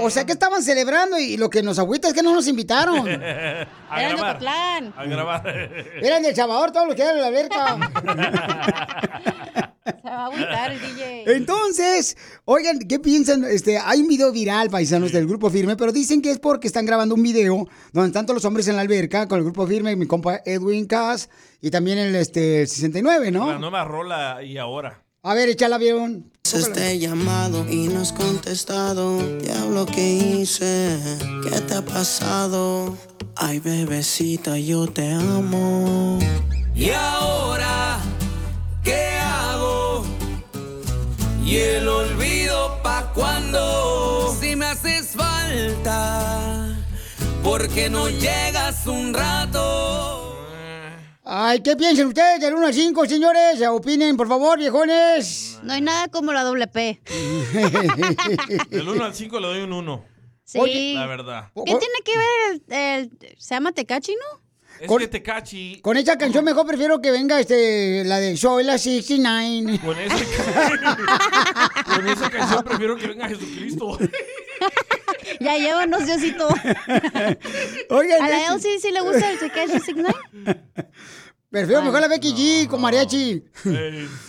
O sea que estaban celebrando y lo que nos agüita es que no nos invitaron. A Eran de grabar. Ocotlán. A grabar. Eran del Salvador todos los que eran en la alberca. Se va a agüitar el DJ. Entonces, oigan, ¿qué piensan? Este, hay un video viral, paisanos, del grupo Firme, pero dicen que es porque están grabando un video donde están todos los hombres en la alberca con el grupo Firme, mi compa Edwin Cass y también el este, 69, La ¿no? nueva rola y ahora. A ver, échala, avión. Este llamado y no has contestado. Diablo que hice, ¿qué te ha pasado? Ay, bebecita, yo te amo. ¿Y ahora qué hago? Y el olvido pa' cuando si me haces falta, porque no llegas un rato. Ay, ¿qué piensan ustedes del 1 al 5, señores? Opinen, por favor, viejones. No hay nada como la doble P. Del 1 al 5 le doy un 1. Sí. La verdad. ¿Qué tiene que ver el, el- se llama Tecachi, no? Es Con- que Tecachi. Con esa canción mejor prefiero que venga este, la de Soy la 69. Con, ese, con esa canción prefiero que venga Jesucristo. Ya llévanos, Diosito. Oigan, ¿A la este- Elsie sí le gusta el Tecachi 69? Prefiero mejor la Becky G con mariachi.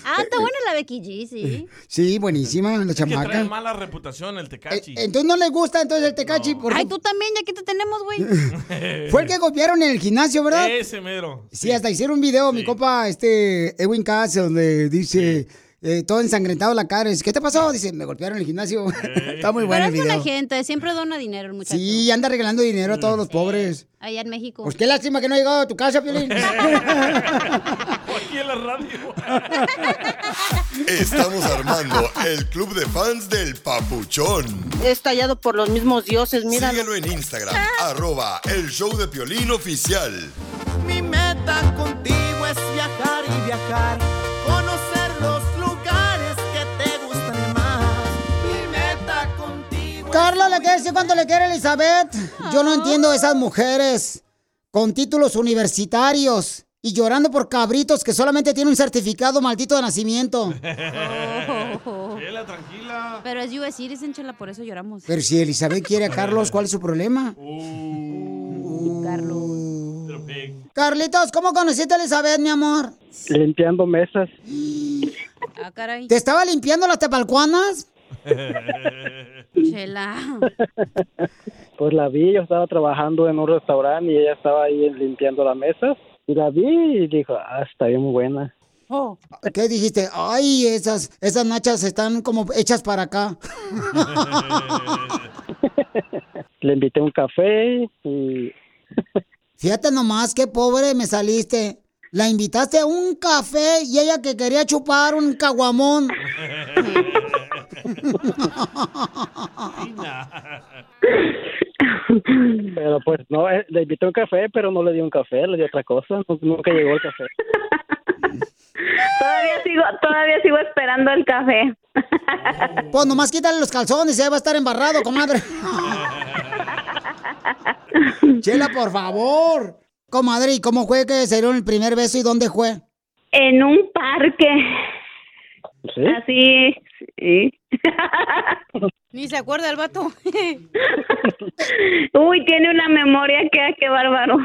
Ah, está buena la Becky G, sí. Sí, buenísima, la Que trae chamaca. mala reputación el tecachi. Entonces no le gusta entonces el tecachi porque Ay, tú también, ya que te tenemos, güey. fue el que golpearon en el gimnasio, ¿verdad? Ese mero. Sí, hasta hicieron un video, mi copa, este, Edwin Cass, donde dice, eh, todo ensangrentado la cara. Dice, ¿qué te pasó? Dice, me golpearon en el gimnasio. Está muy bueno Pero el video. gente, siempre dona dinero el muchacho. Sí, anda regalando dinero a todos los pobres. Allá en México. Pues qué lástima que no ha llegado a tu casa, Piolín. Aquí en la radio. Estamos armando el club de fans del Papuchón. Es tallado por los mismos dioses, mira. Síguelo en Instagram, arroba el show de Piolín oficial. Mi meta contigo es viajar y viajar, Carla, ¿le quiere decir cuánto le quiere a Elizabeth? Yo no entiendo esas mujeres con títulos universitarios y llorando por cabritos que solamente tienen un certificado maldito de nacimiento. Chela, tranquila. Pero es US Citizen, chela, por eso lloramos. Pero si Elizabeth quiere a Carlos, ¿cuál es su problema? Carlitos, ¿cómo conociste a Elizabeth, mi amor? Limpiando mesas. Ah, caray. ¿Te estaba limpiando las tepalcuanas? Chela. Pues la vi, yo estaba trabajando en un restaurante y ella estaba ahí limpiando la mesa. Y la vi y dijo, ah, está bien buena. ¿Qué dijiste? Ay, esas, esas nachas están como hechas para acá. Le invité un café y Fíjate nomás qué pobre me saliste. La invitaste a un café y ella que quería chupar un caguamón. Pero pues no, eh, le invité un café, pero no le di un café, le di otra cosa. Nu- Nunca llegó el café. Todavía sigo, todavía sigo esperando el café. Pues nomás quítale los calzones y ahí va a estar embarrado, comadre. Chela, por favor. Comadre, ¿y cómo fue que se dieron el primer beso y dónde fue? En un parque. Así, sí. Ni se acuerda el vato. Uy, tiene una memoria que, qué bárbaro.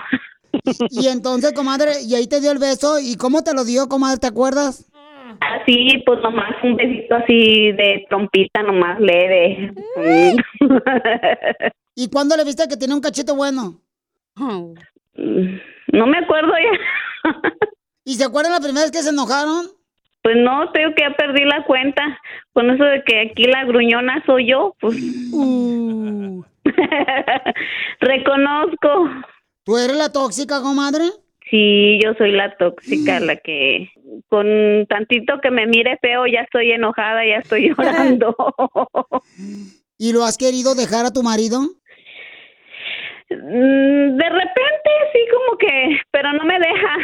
Y entonces, comadre, y ahí te dio el beso. ¿Y cómo te lo dio, comadre? ¿Te acuerdas? Así, pues nomás un besito así de trompita, nomás leve. ¿Y cuándo le viste que tenía un cachete bueno? No me acuerdo ya. ¿Y se acuerdan la primera vez que se enojaron? Pues no, tengo que ya perdí la cuenta. Con eso de que aquí la gruñona soy yo, pues. Uh. Reconozco. ¿Tú eres la tóxica, comadre? Sí, yo soy la tóxica, la que con tantito que me mire feo ya estoy enojada, ya estoy llorando. ¿Y lo has querido dejar a tu marido? Mm, De repente sí como que, pero no me deja.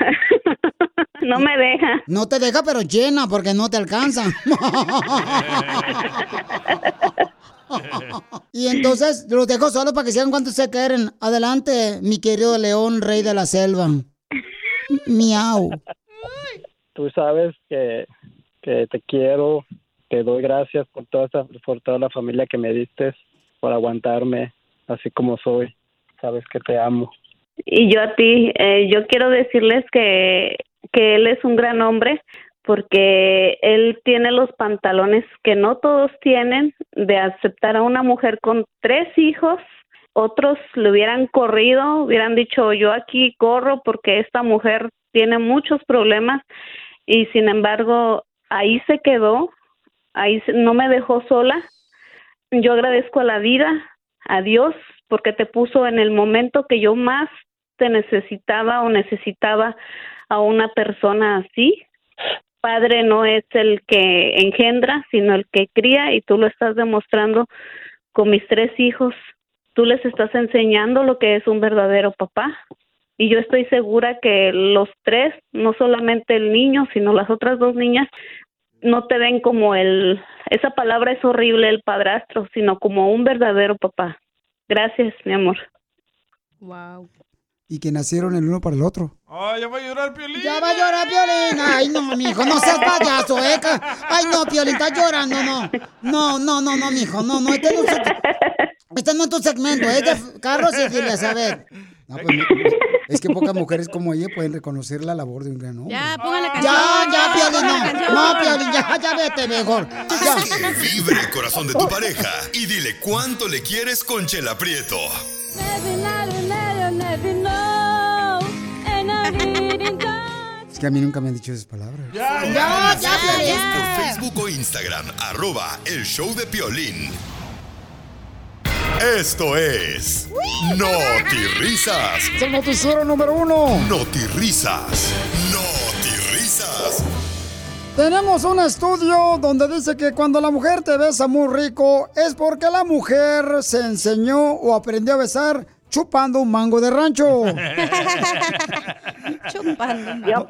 no me deja. No te deja, pero llena, porque no te alcanza. y entonces los dejo solos para que sean cuantos se quieren. Adelante, mi querido león, rey de la selva. Miau. Tú sabes que, que te quiero, te doy gracias por toda, esa- por toda la familia que me diste, por aguantarme así como soy. Sabes que te amo. Y yo a ti, eh, yo quiero decirles que, que él es un gran hombre porque él tiene los pantalones que no todos tienen de aceptar a una mujer con tres hijos. Otros le hubieran corrido, hubieran dicho yo aquí corro porque esta mujer tiene muchos problemas y sin embargo ahí se quedó, ahí no me dejó sola. Yo agradezco a la vida, a Dios, porque te puso en el momento que yo más te necesitaba o necesitaba a una persona así. Padre no es el que engendra, sino el que cría y tú lo estás demostrando con mis tres hijos. Tú les estás enseñando lo que es un verdadero papá. Y yo estoy segura que los tres, no solamente el niño, sino las otras dos niñas, no te ven como el, esa palabra es horrible, el padrastro, sino como un verdadero papá. Gracias, mi amor. Wow. Y que nacieron el uno para el otro. Ay, ya va a llorar Piolín. Ya va a llorar Piolín. Ay, no, mijo, no seas payaso, eh. Ay, no, Piolín, estás llorando, no. No, no, no, no, mijo, no, no. Este no es, este no es tu segmento, es de Carlos y Elizabeth. Ah, pues, es que pocas mujeres como ella pueden reconocer la labor de un gran hombre. Ya, pongan la Ya, canción. ya, Piolín, La no. No, Piolín, ya, ya vete mejor. Ya. Que vibre el corazón de tu pareja y dile cuánto le quieres con Chela Prieto. Es que a mí nunca me han dicho esas palabras. Ya, ya, ya, Por Facebook o Instagram, arroba el show de Piolín. Esto es Risas. Es el noticiero número uno. Risas. Risas. Tenemos un estudio donde dice que cuando la mujer te besa muy rico es porque la mujer se enseñó o aprendió a besar chupando un mango de rancho. Chupando. Yo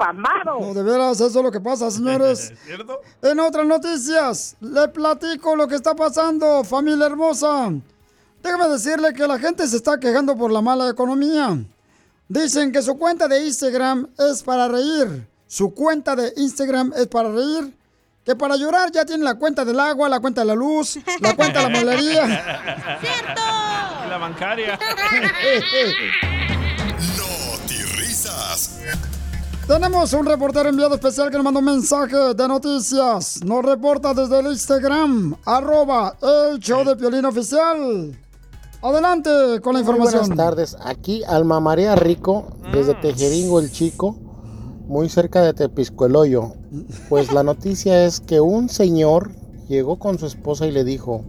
No, de veras, eso es lo que pasa, señores. ¿Cierto? En otras noticias, le platico lo que está pasando, familia hermosa. Déjame decirle que la gente se está quejando por la mala economía. Dicen que su cuenta de Instagram es para reír. Su cuenta de Instagram es para reír. Que para llorar ya tienen la cuenta del agua, la cuenta de la luz, la cuenta de la molería. Y La bancaria. Risas. Tenemos un reportero enviado especial que nos mandó un mensaje de noticias. Nos reporta desde el Instagram, arroba el show de Piolín Oficial. Adelante con la Muy información. buenas tardes. Aquí Alma María Rico, desde Tejeringo el Chico, muy cerca de Tepisco el Hoyo. Pues la noticia es que un señor llegó con su esposa y le dijo,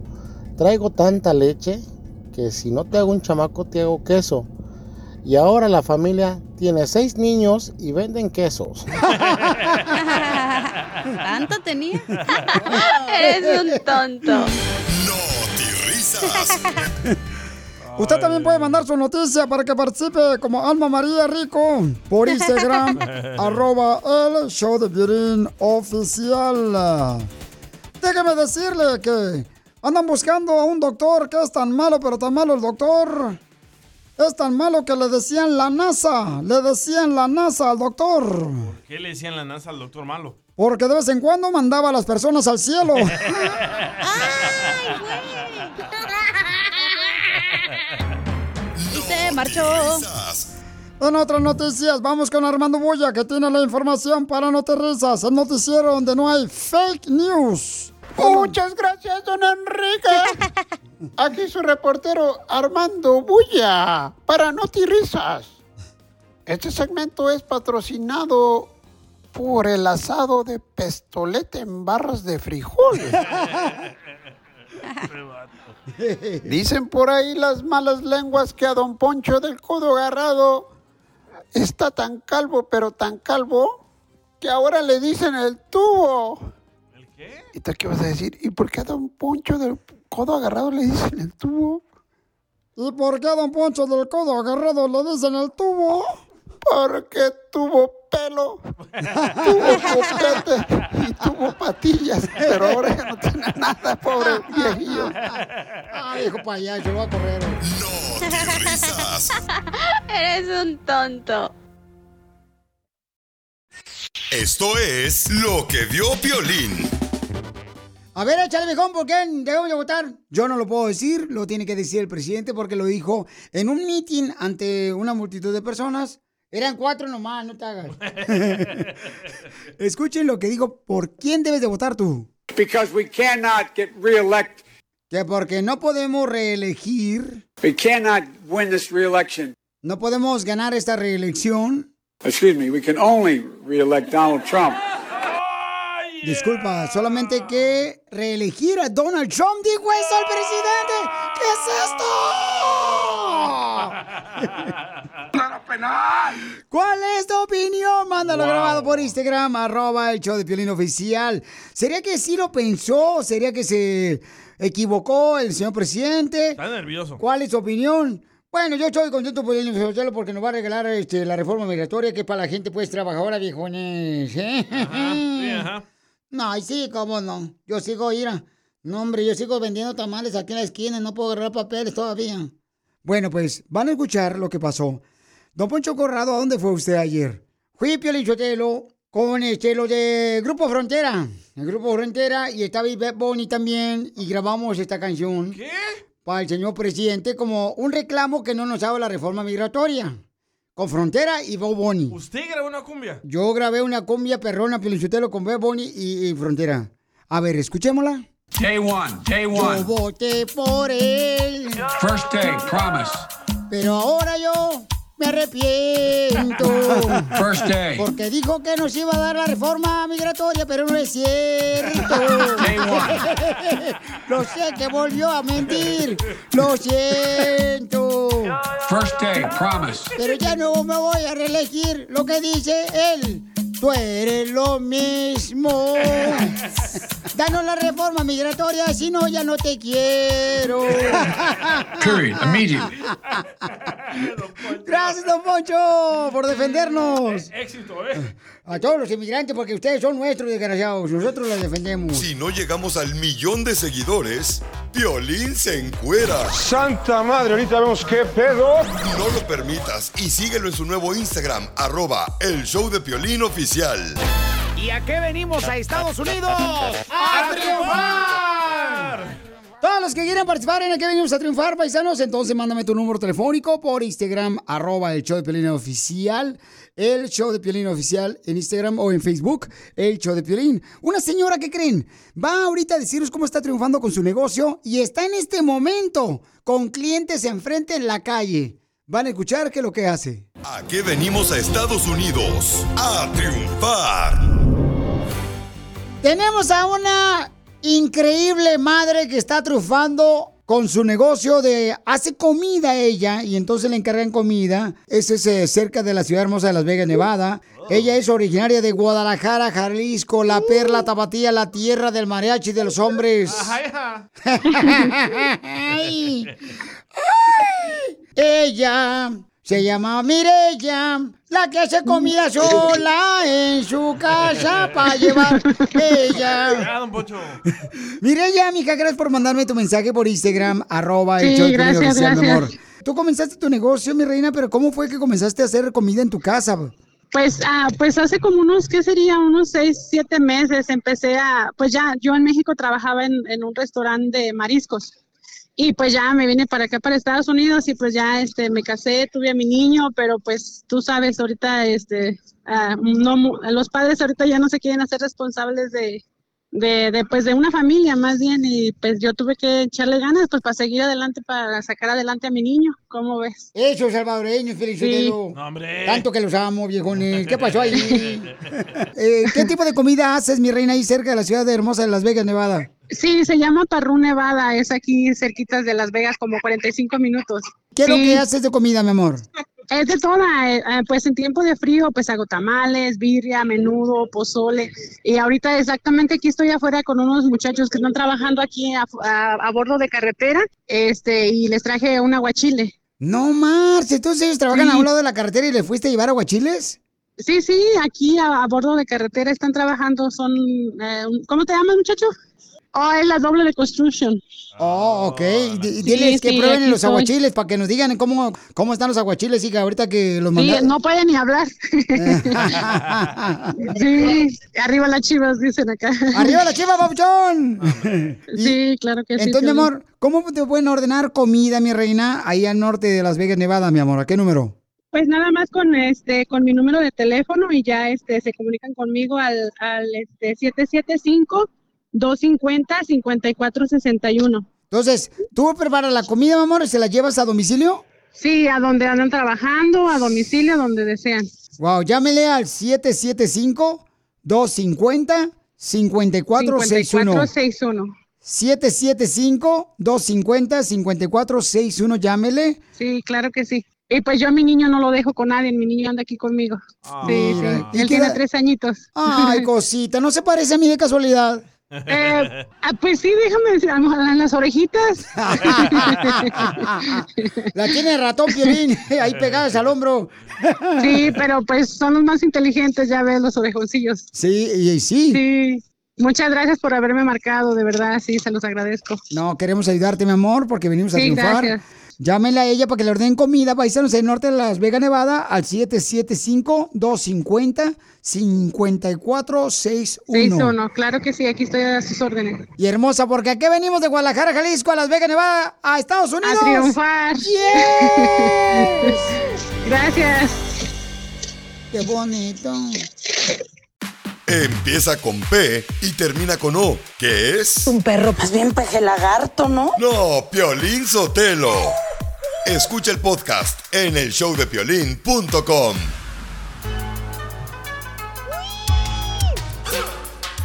traigo tanta leche que si no te hago un chamaco te hago queso. Y ahora la familia tiene seis niños y venden quesos. ¿Tanto tenía? Eres un tonto. Risas. Usted también puede mandar su noticia para que participe como Alma María Rico por Instagram, arroba el show de Piolín oficial. Déjeme decirle que andan buscando a un doctor que es tan malo, pero tan malo el doctor. Es tan malo que le decían la NASA, le decían la NASA al doctor. ¿Qué le decían la NASA al doctor malo? Porque de vez en cuando mandaba a las personas al cielo. Y se marchó. En otras noticias, vamos con Armando Bulla, que tiene la información para No Te Risas, el noticiero donde no hay fake news. Muchas gracias, don Enrique. Aquí su reportero Armando Bulla para Notirisas. Este segmento es patrocinado por el asado de pestolete en barras de frijol. Dicen por ahí las malas lenguas que a don Poncho del Codo Agarrado está tan calvo, pero tan calvo, que ahora le dicen el tubo. ¿El qué? ¿Y tú qué vas a decir? ¿Y por qué a don Poncho del Codo Agarrado le dicen el tubo? ¿Y por qué a don Poncho del Codo Agarrado le dicen el tubo? Porque tuvo pelo, tuvo copete y tuvo patillas, pero ahora ya no tiene nada, pobre viejillo. Ah, viejo payaso, lo va a correr. Risas. Eres un tonto. Esto es lo que vio Piolín. A ver, échale, viejón, ¿por qué debemos de votar? Yo no lo puedo decir, lo tiene que decir el presidente porque lo dijo en un meeting ante una multitud de personas. Eran cuatro nomás, no te hagas. Escuchen lo que dijo, ¿por quién debes de votar tú? Because we cannot get reelected. Que porque no podemos reelegir, We cannot win this reelection. no podemos ganar esta reelección. Excuse me, we can only reelect Donald Trump. Disculpa, solamente que reelegir a Donald Trump, dijo eso el presidente. ¿Qué es esto? ¿Cuál es tu opinión? Mándalo Wow. grabado por Instagram, arroba el show de Piolín Oficial. ¿Sería que sí lo pensó? ¿Sería que se equivocó el señor presidente? Está nervioso. ¿Cuál es su opinión? Bueno, yo estoy contento por el porque nos va a regalar este, la reforma migratoria que es para la gente pues trabajadora, viejones. ¿eh? Sí, ajá. No, sí, cómo no. Yo sigo, ira. No, hombre, yo sigo vendiendo tamales aquí en la esquina y no puedo agarrar papeles todavía. Bueno, pues van a escuchar lo que pasó. Don Poncho Corrado, ¿a dónde fue usted ayer? Fui Piolichotelo con este, los de Grupo Frontera. El Grupo Frontera y estaba Bad Bunny también y grabamos esta canción. ¿Qué? Para el señor presidente como un reclamo que no nos haga la reforma migratoria. con Frontera y Bob Bunny. ¿Usted grabó una cumbia? Yo grabé una cumbia perrona, Pelichotelo, con Bob Bunny y, y Frontera. A ver, escuchémosla. Day one, day Yo one. voté por él, First day, promise. pero ahora yo me arrepiento. First day. Porque dijo que nos iba a dar la reforma migratoria, pero no es cierto. Day Lo sé que volvió a mentir. Lo siento. First day, promise. Pero ya no me voy a reelegir lo que dice él. Tú eres lo mismo. Danos la reforma migratoria, si no, ya no te quiero. Period. Immediately. Gracias, don Poncho, por defendernos. Éxito, ¿eh? A todos los inmigrantes, porque ustedes son nuestros desgraciados. Nosotros los defendemos. Si no llegamos al millón de seguidores, Piolín se encuera. Santa madre, ahorita vemos qué pedo. No lo permitas y síguelo en su nuevo Instagram, arroba el show de Piolín oficial. ¿Y a qué venimos a Estados Unidos? ¡A triunfar! Todos los que quieran participar en el que venimos a triunfar, paisanos, entonces mándame tu número telefónico por Instagram, arroba el show de Piolín Oficial, el show de Piolín Oficial en Instagram o en Facebook, el show de Piolín. Una señora que creen, va ahorita a decirnos cómo está triunfando con su negocio y está en este momento con clientes enfrente en la calle. Van a escuchar qué es lo que hace. ¿A qué venimos a Estados Unidos? A triunfar. Tenemos a una increíble madre que está triunfando con su negocio de hace comida ella y entonces le encargan comida. Ese es eh, cerca de la ciudad hermosa de Las Vegas, Nevada. Ella es originaria de Guadalajara, Jalisco, la perla tapatía, la tierra del mariachi de los hombres. Ay. Ay. Ella se llama Mirella, la que hace comida sola en su casa para llevar. Ella. Ya, don mija, gracias por mandarme tu mensaje por Instagram, arroba el Sí, Piolín gracias, Oficial, mi gracias. amor. Tú comenzaste tu negocio, mi reina, pero ¿cómo fue que comenzaste a hacer comida en tu casa? Pues, ah, pues hace como unos, ¿qué sería? Unos seis, siete meses empecé a, pues ya, yo en México trabajaba en, en un restaurante de mariscos y pues ya me vine para acá, para Estados Unidos y pues ya, este, me casé, tuve a mi niño, pero pues tú sabes, ahorita, este, ah, no, los padres ahorita ya no se quieren hacer responsables de, de, de, pues de una familia más bien y pues yo tuve que echarle ganas pues para seguir adelante, para sacar adelante a mi niño, ¿cómo ves? Eso, salvadoreños, felicitelo. No, hombre. Tanto que los amo, viejones. ¿Qué pasó ahí? Eh, ¿Qué tipo de comida haces, mi reina, ahí cerca de la ciudad de hermosa de Las Vegas, Nevada? Sí, se llama Parrú Nevada, es aquí cerquitas de Las Vegas, como 45 minutos. ¿Qué es lo que haces de comida, mi amor? Es de toda, eh, eh, pues en tiempo de frío, pues hago tamales, birria, menudo, pozole. Y ahorita exactamente aquí estoy afuera con unos muchachos que están trabajando aquí a, a- a bordo de carretera, este, y les traje un aguachile. No, Marce, entonces ellos trabajan Sí. a un lado de la carretera y le fuiste a llevar aguachiles. Sí, sí, aquí a, a bordo de carretera están trabajando, son, eh, ¿cómo te llamas, muchacho? Oh, es la doble de construction. Oh, ok. D- Sí, Diles que sí, prueben los estoy. aguachiles para que nos digan cómo, cómo están los aguachiles, hija, ahorita que los Sí, mandan. no pueden ni hablar. sí, arriba las chivas, dicen acá. ¡Arriba la chiva, papuchón! Sí, claro que sí. Entonces, mi amor, ¿cómo te pueden ordenar comida, mi reina, ahí al norte de Las Vegas, Nevada, mi amor? ¿A qué número? Pues nada más con este con mi número de teléfono y ya este se comunican conmigo al, al este 775 250 5461. Entonces, ¿tú preparas la comida, mi amor, y se la llevas a domicilio? Sí, a donde andan trabajando, a domicilio, donde desean. Wow, llámele al 775-250-5461. 5461. 775-250-5461, llámele. Sí, claro que sí. Y pues yo a mi niño no lo dejo con nadie, mi niño anda aquí conmigo. sí, sí. ¿y Él tiene tres añitos. Ay, cosita, ¿no se parece a mí de casualidad? Eh, ah, pues sí, déjame decir, a lo mejor en las orejitas. La tiene ratón, Piolín, ahí pegadas al hombro. Sí, pero pues son los más inteligentes, ya ves, los orejoncillos. Sí, y sí. Sí. Muchas gracias por haberme marcado, de verdad, sí, se los agradezco. No, queremos ayudarte, mi amor, porque venimos a Sí, triunfar. gracias. Llámenle a ella para que le ordenen comida, paisanos, en el norte de Las Vegas, Nevada, al 775-250-5461. 61, claro que sí, aquí estoy a sus órdenes. Y hermosa, porque aquí venimos de Guadalajara, Jalisco, a Las Vegas, Nevada, a Estados Unidos. A triunfar. Yes. Gracias. qué bonito. Empieza con P y termina con O, que es... Un perro, más bien peje lagarto, ¿no? No, Piolín Sotelo. Escucha el podcast en el showdepiolín.com.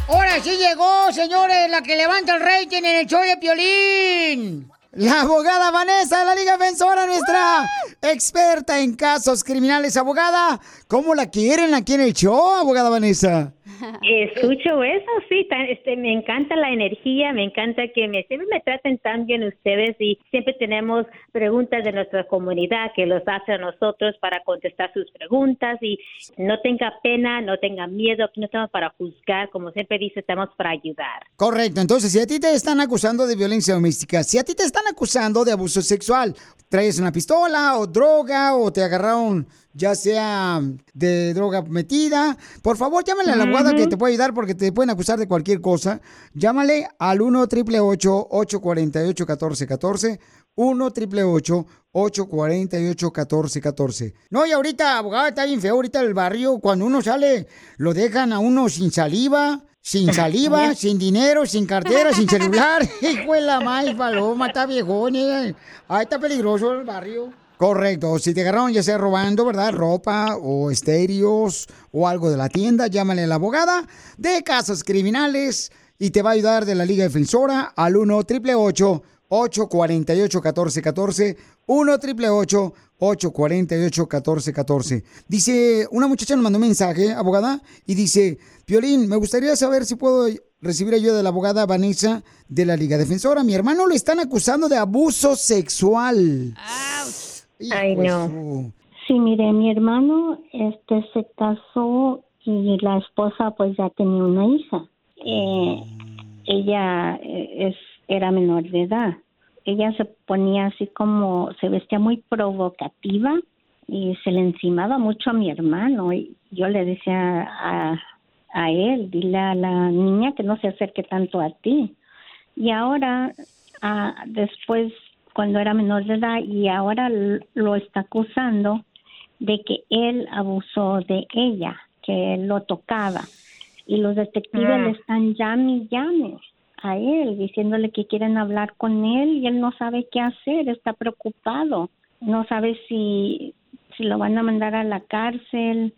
Ahora sí llegó, señores, la que levanta el rating en el show de Piolín. La abogada Vanessa de la Liga Defensora, nuestra experta en casos criminales. Abogada, ¿cómo la quieren aquí en el show, abogada Vanessa? Escucho eso, sí, este, me encanta la energía, me encanta que me, siempre me traten tan bien ustedes y siempre tenemos preguntas de nuestra comunidad que los hace a nosotros para contestar sus preguntas y no tenga pena, no tenga miedo, no estamos para juzgar, como siempre dice, estamos para ayudar. Correcto, entonces si a ti te están acusando de violencia doméstica, si a ti te están acusando de abuso sexual, traes una pistola o droga o te agarraron ya sea de droga metida, por favor llámale a la abogada que te puede ayudar porque te pueden acusar de cualquier cosa. Llámale al 1 888 848 1414 1 888 848 1414 No, y ahorita, abogada, está bien feo. Ahorita el barrio, cuando uno sale, lo dejan a uno sin saliva, sin saliva, sin dinero, sin cartera, sin celular. Hijo de la mal paloma, está viejón. eh. Ay, está peligroso el barrio. Correcto, si te agarraron ya sea robando, ¿verdad? Ropa o estéreos o algo de la tienda, llámale a la abogada de casos criminales y te va a ayudar de la Liga Defensora al 1 888 848 1414 1 888 848 1414 Dice, una muchacha nos mandó un mensaje, abogada, y dice, Piolín, me gustaría saber si puedo recibir ayuda de la abogada Vanessa de la Liga Defensora. Mi hermano le están acusando de abuso sexual. Ay, no. Sí, mire, mi hermano este se casó y la esposa pues ya tenía una hija. Eh, ella eh, es era menor de edad. Ella se ponía así como se vestía muy provocativa y se le encimaba mucho a mi hermano y yo le decía a a él, dile a la niña que no se acerque tanto a ti. Y ahora, ah, después, cuando era menor de edad, y ahora lo está acusando de que él abusó de ella, que él lo tocaba. Y los detectives Ah. le están llame y llame a él, diciéndole que quieren hablar con él y él no sabe qué hacer, está preocupado. No sabe si, si lo van a mandar a la cárcel,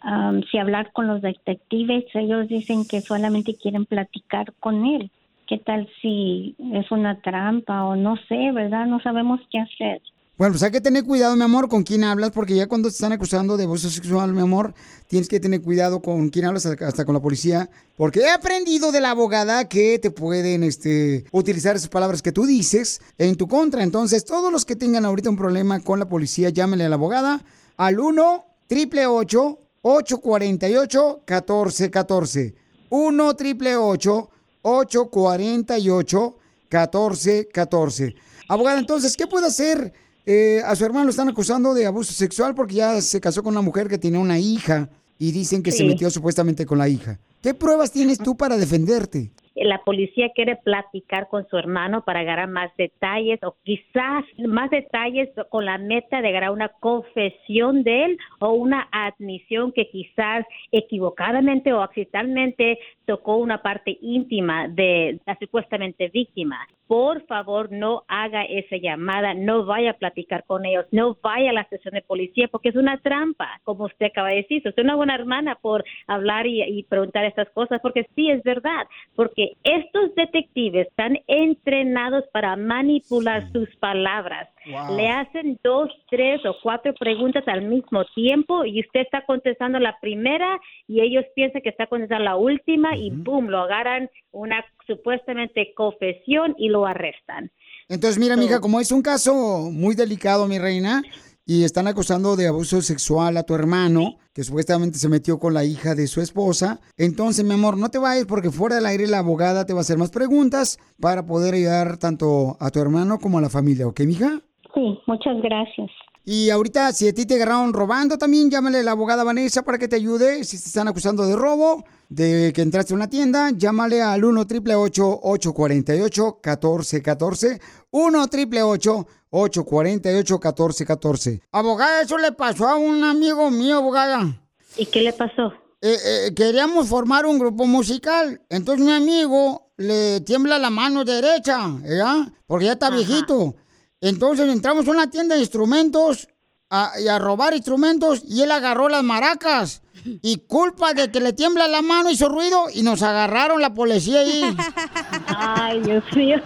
am, si hablar con los detectives. Ellos dicen que solamente quieren platicar con él. ¿Qué tal si es una trampa o no sé, verdad? No sabemos qué hacer. Bueno, pues hay que tener cuidado, mi amor, con quién hablas, porque ya cuando te están acusando de abuso sexual, mi amor, tienes que tener cuidado con quién hablas, hasta con la policía, porque he aprendido de la abogada que te pueden este, utilizar esas palabras que tú dices en tu contra. Entonces, todos los que tengan ahorita un problema con la policía, llámenle a la abogada al 1 888 848 1414 1 888 848 1414 Abogada, entonces, ¿qué puede hacer? Eh, a su hermano lo están acusando de abuso sexual porque ya se casó con una mujer que tenía una hija y dicen que se metió supuestamente con la hija. ¿Qué pruebas tienes tú para defenderte? La policía quiere platicar con su hermano para agarrar más detalles o quizás más detalles con la meta de agarrar una confesión de él o una admisión que quizás equivocadamente o accidentalmente tocó una parte íntima de la supuestamente víctima. Por favor, no haga esa llamada, no vaya a platicar con ellos, no vaya a la estación de policía porque es una trampa, como usted acaba de decir. Usted es una buena hermana por hablar y, y preguntar estas cosas, porque sí es verdad, porque estos detectives están entrenados para manipular sus palabras. Wow. Le hacen dos, tres o cuatro preguntas al mismo tiempo y usted está contestando la primera y ellos piensan que está contestando la última y boom, lo agarran una supuestamente confesión y lo arrestan. Entonces, mira, mija, como es un caso muy delicado, mi reina, y están acusando de abuso sexual a tu hermano, que supuestamente se metió con la hija de su esposa, entonces, mi amor, no te vayas porque fuera del aire la abogada te va a hacer más preguntas para poder ayudar tanto a tu hermano como a la familia, ¿ok, mija? Sí, muchas gracias. Y ahorita, si a ti te agarraron robando también, llámale a la abogada Vanessa para que te ayude. Si te están acusando de robo, de que entraste a una tienda, llámale al 1 888 848 1414 1 888 848 1414 Abogada, eso le pasó a un amigo mío, abogada. ¿Y qué le pasó? Eh, eh, queríamos formar un grupo musical. Entonces mi amigo le tiembla la mano derecha, ¿ya? Porque ya está viejito. Entonces entramos a una tienda de instrumentos a, y a robar instrumentos y él agarró las maracas. Y culpa de que le tiembla la mano hizo ruido y nos agarraron la policía ahí. Ay, Dios mío.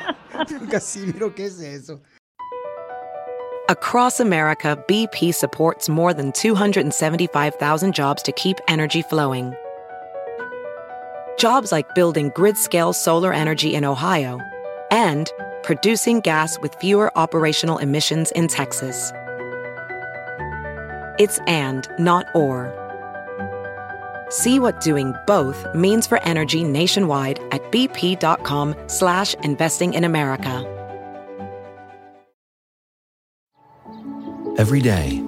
Casimiro, ¿qué es eso? Across America, BP supports more than 275,000 jobs to keep energy flowing. Jobs like building grid scale solar energy in Ohio and producing gas with fewer operational emissions in Texas. It's and, not or. See what doing both means for energy nationwide at bp.com slash investing in America. Every day,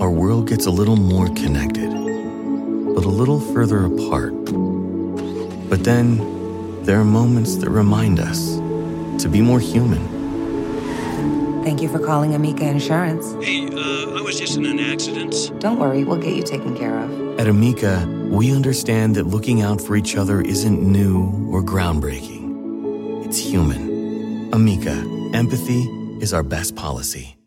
our world gets a little more connected, but a little further apart. But then, there are moments that remind us to be more human. Thank you for calling Amica Insurance. Hey, uh, I was just in an accident. Don't worry, we'll get you taken care of. At Amica, we understand that looking out for each other isn't new or groundbreaking. It's human. Amica, empathy is our best policy.